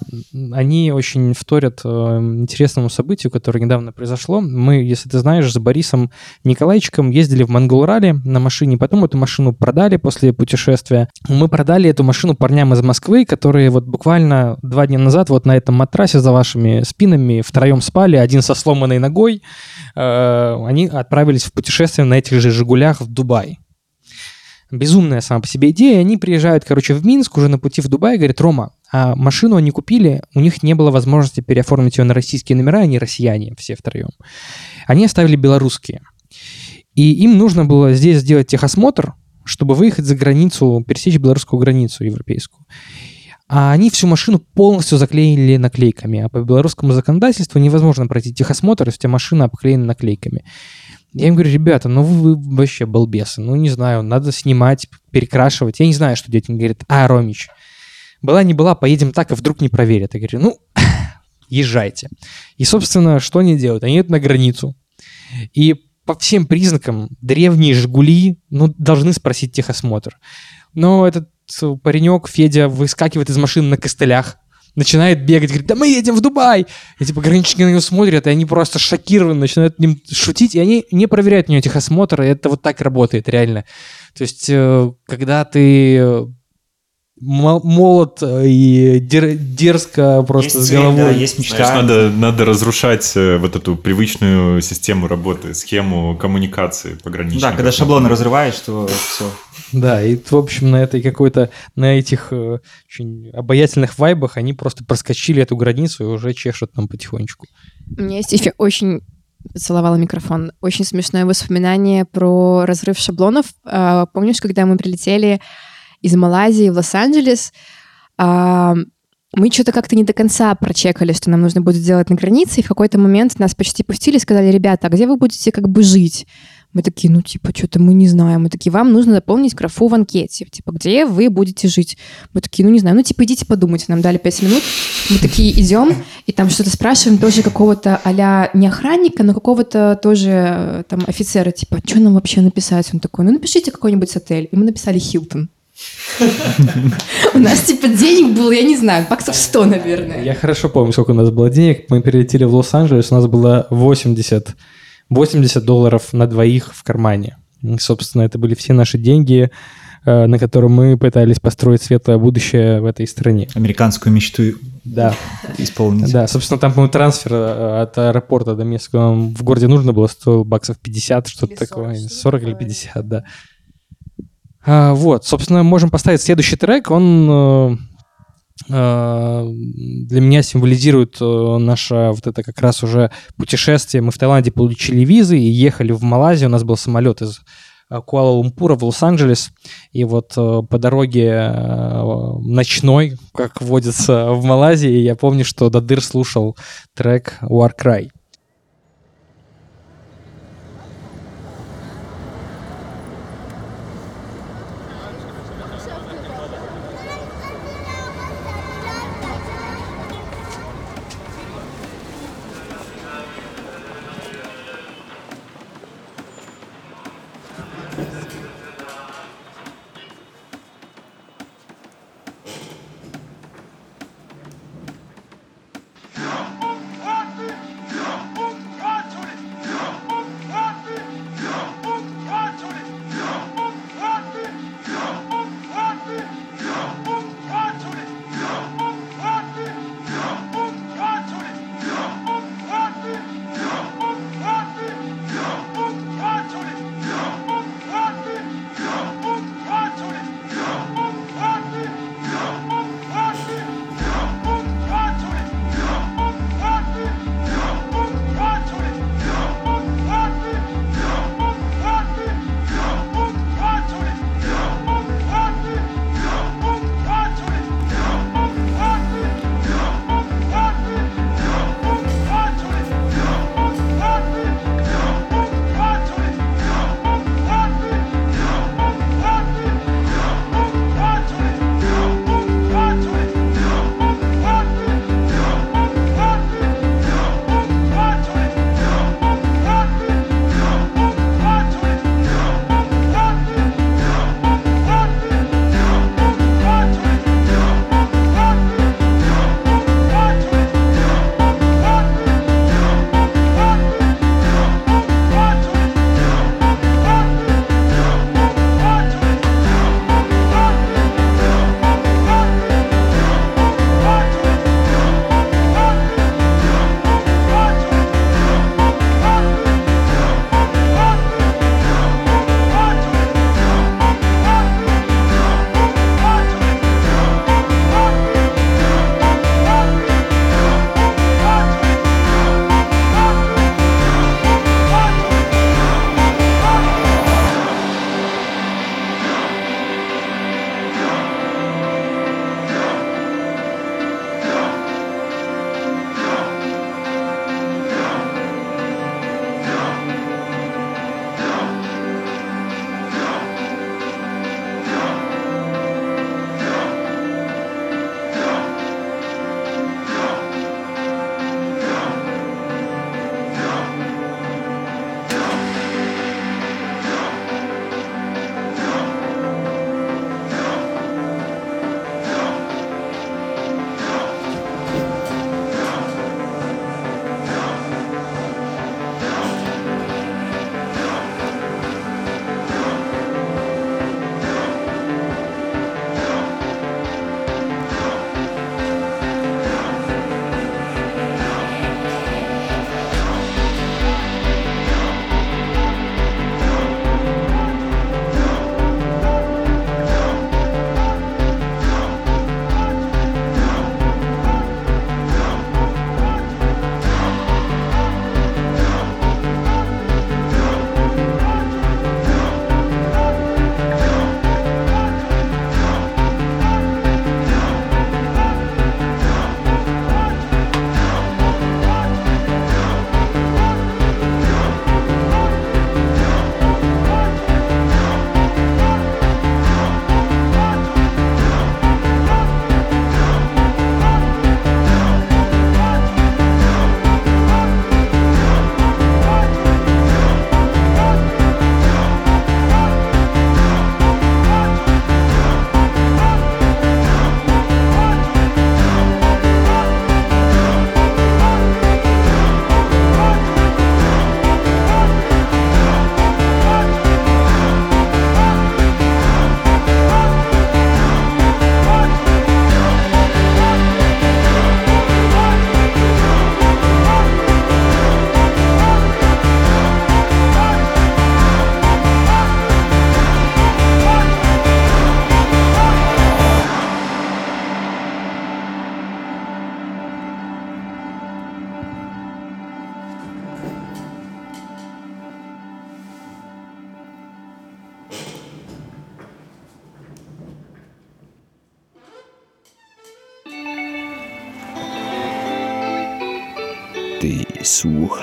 они очень вторят э, интересному событию, которое недавно произошло. Мы, если ты знаешь, с Борисом Николаевичем ездили в Монгол-Ралли на машине, потом эту машину продали после путешествия. Мы продали эту машину парням из Москвы, которые вот буквально два дня назад вот на этом матрасе за вашими спинами втроем спали, один со сломанной ногой. Э, они отправились в путешествие на этих же «Жигулях» в Дубай безумная сама по себе идея. Они приезжают, короче, в Минск уже на пути в Дубай и говорят, Рома, а машину они купили, у них не было возможности переоформить ее на российские номера, они россияне все втроем. Они оставили белорусские. И им нужно было здесь сделать техосмотр, чтобы выехать за границу, пересечь белорусскую границу европейскую. А они всю машину полностью заклеили наклейками. А по белорусскому законодательству невозможно пройти техосмотр, если у тебя машина обклеена наклейками. Я им говорю, ребята, ну вы, вы вообще балбесы. Ну, не знаю, надо снимать, перекрашивать. Я не знаю, что делать. Они говорят, а, Ромич, была не была, поедем так, а вдруг не проверят. Я говорю, ну, [LAUGHS] езжайте. И, собственно, что они делают? Они едут на границу. И по всем признакам древние «Жигули» ну, должны спросить техосмотр. Но этот паренек, Федя, выскакивает из машины на костылях, начинает бегать, говорит, да мы едем в Дубай. И типа граничники на него смотрят, и они просто шокированы, начинают ним шутить, и они не проверяют у него техосмотр, и это вот так работает реально. То есть, э, когда ты мо- молод э, и дер- дерзко просто есть с цель, головой. да, есть мечта. Знаешь, надо, надо разрушать э, вот эту привычную систему работы, схему коммуникации пограничной. Да, когда шаблоны разрываешь, то все. Да, и, в общем, на этой какой-то, на этих э, очень обаятельных вайбах они просто проскочили эту границу и уже чешут там потихонечку. У меня есть еще очень поцеловала микрофон. Очень смешное воспоминание про разрыв шаблонов. А, Помнишь, когда мы прилетели из Малайзии в Лос-Анджелес, а, мы что-то как-то не до конца прочекали, что нам нужно будет сделать на границе, и в какой-то момент нас почти пустили сказали, ребята, а где вы будете как бы жить? Мы такие, ну, типа, что-то мы не знаем. Мы такие, вам нужно заполнить графу в анкете. Типа, где вы будете жить? Мы такие, ну, не знаю. Ну, типа, идите подумайте. Нам дали пять минут. Мы такие идем, и там что-то спрашиваем тоже какого-то а не охранника, но какого-то тоже э, там офицера. Типа, что нам вообще написать? Он такой, ну, напишите какой-нибудь отель. И мы написали Хилтон. У нас, типа, денег было, я не знаю, баксов 100, наверное. Я хорошо помню, сколько у нас было денег. Мы прилетели в Лос-Анджелес, у нас было 80, 80 долларов на двоих в кармане. Собственно, это были все наши деньги, э, на которые мы пытались построить светлое будущее в этой стране. Американскую мечту Да, исполнить. да, собственно, там, по-моему, трансфер э, от аэропорта до места, в городе нужно было, стоил баксов 50, что-то Или 40, такое. что-то 40 или такое. 50, да. А, вот, собственно, можем поставить следующий трек. Он э, э, для меня символизирует э, наше вот это как раз уже путешествие. Мы в Таиланде получили визы и ехали в Малайзию. У нас был самолет из Куала-Лумпура в Лос-Анджелес. И вот по дороге ночной, как водится [LAUGHS] в Малайзии, я помню, что Дадыр слушал трек War Cry.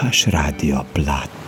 poslušaš Radio Plat.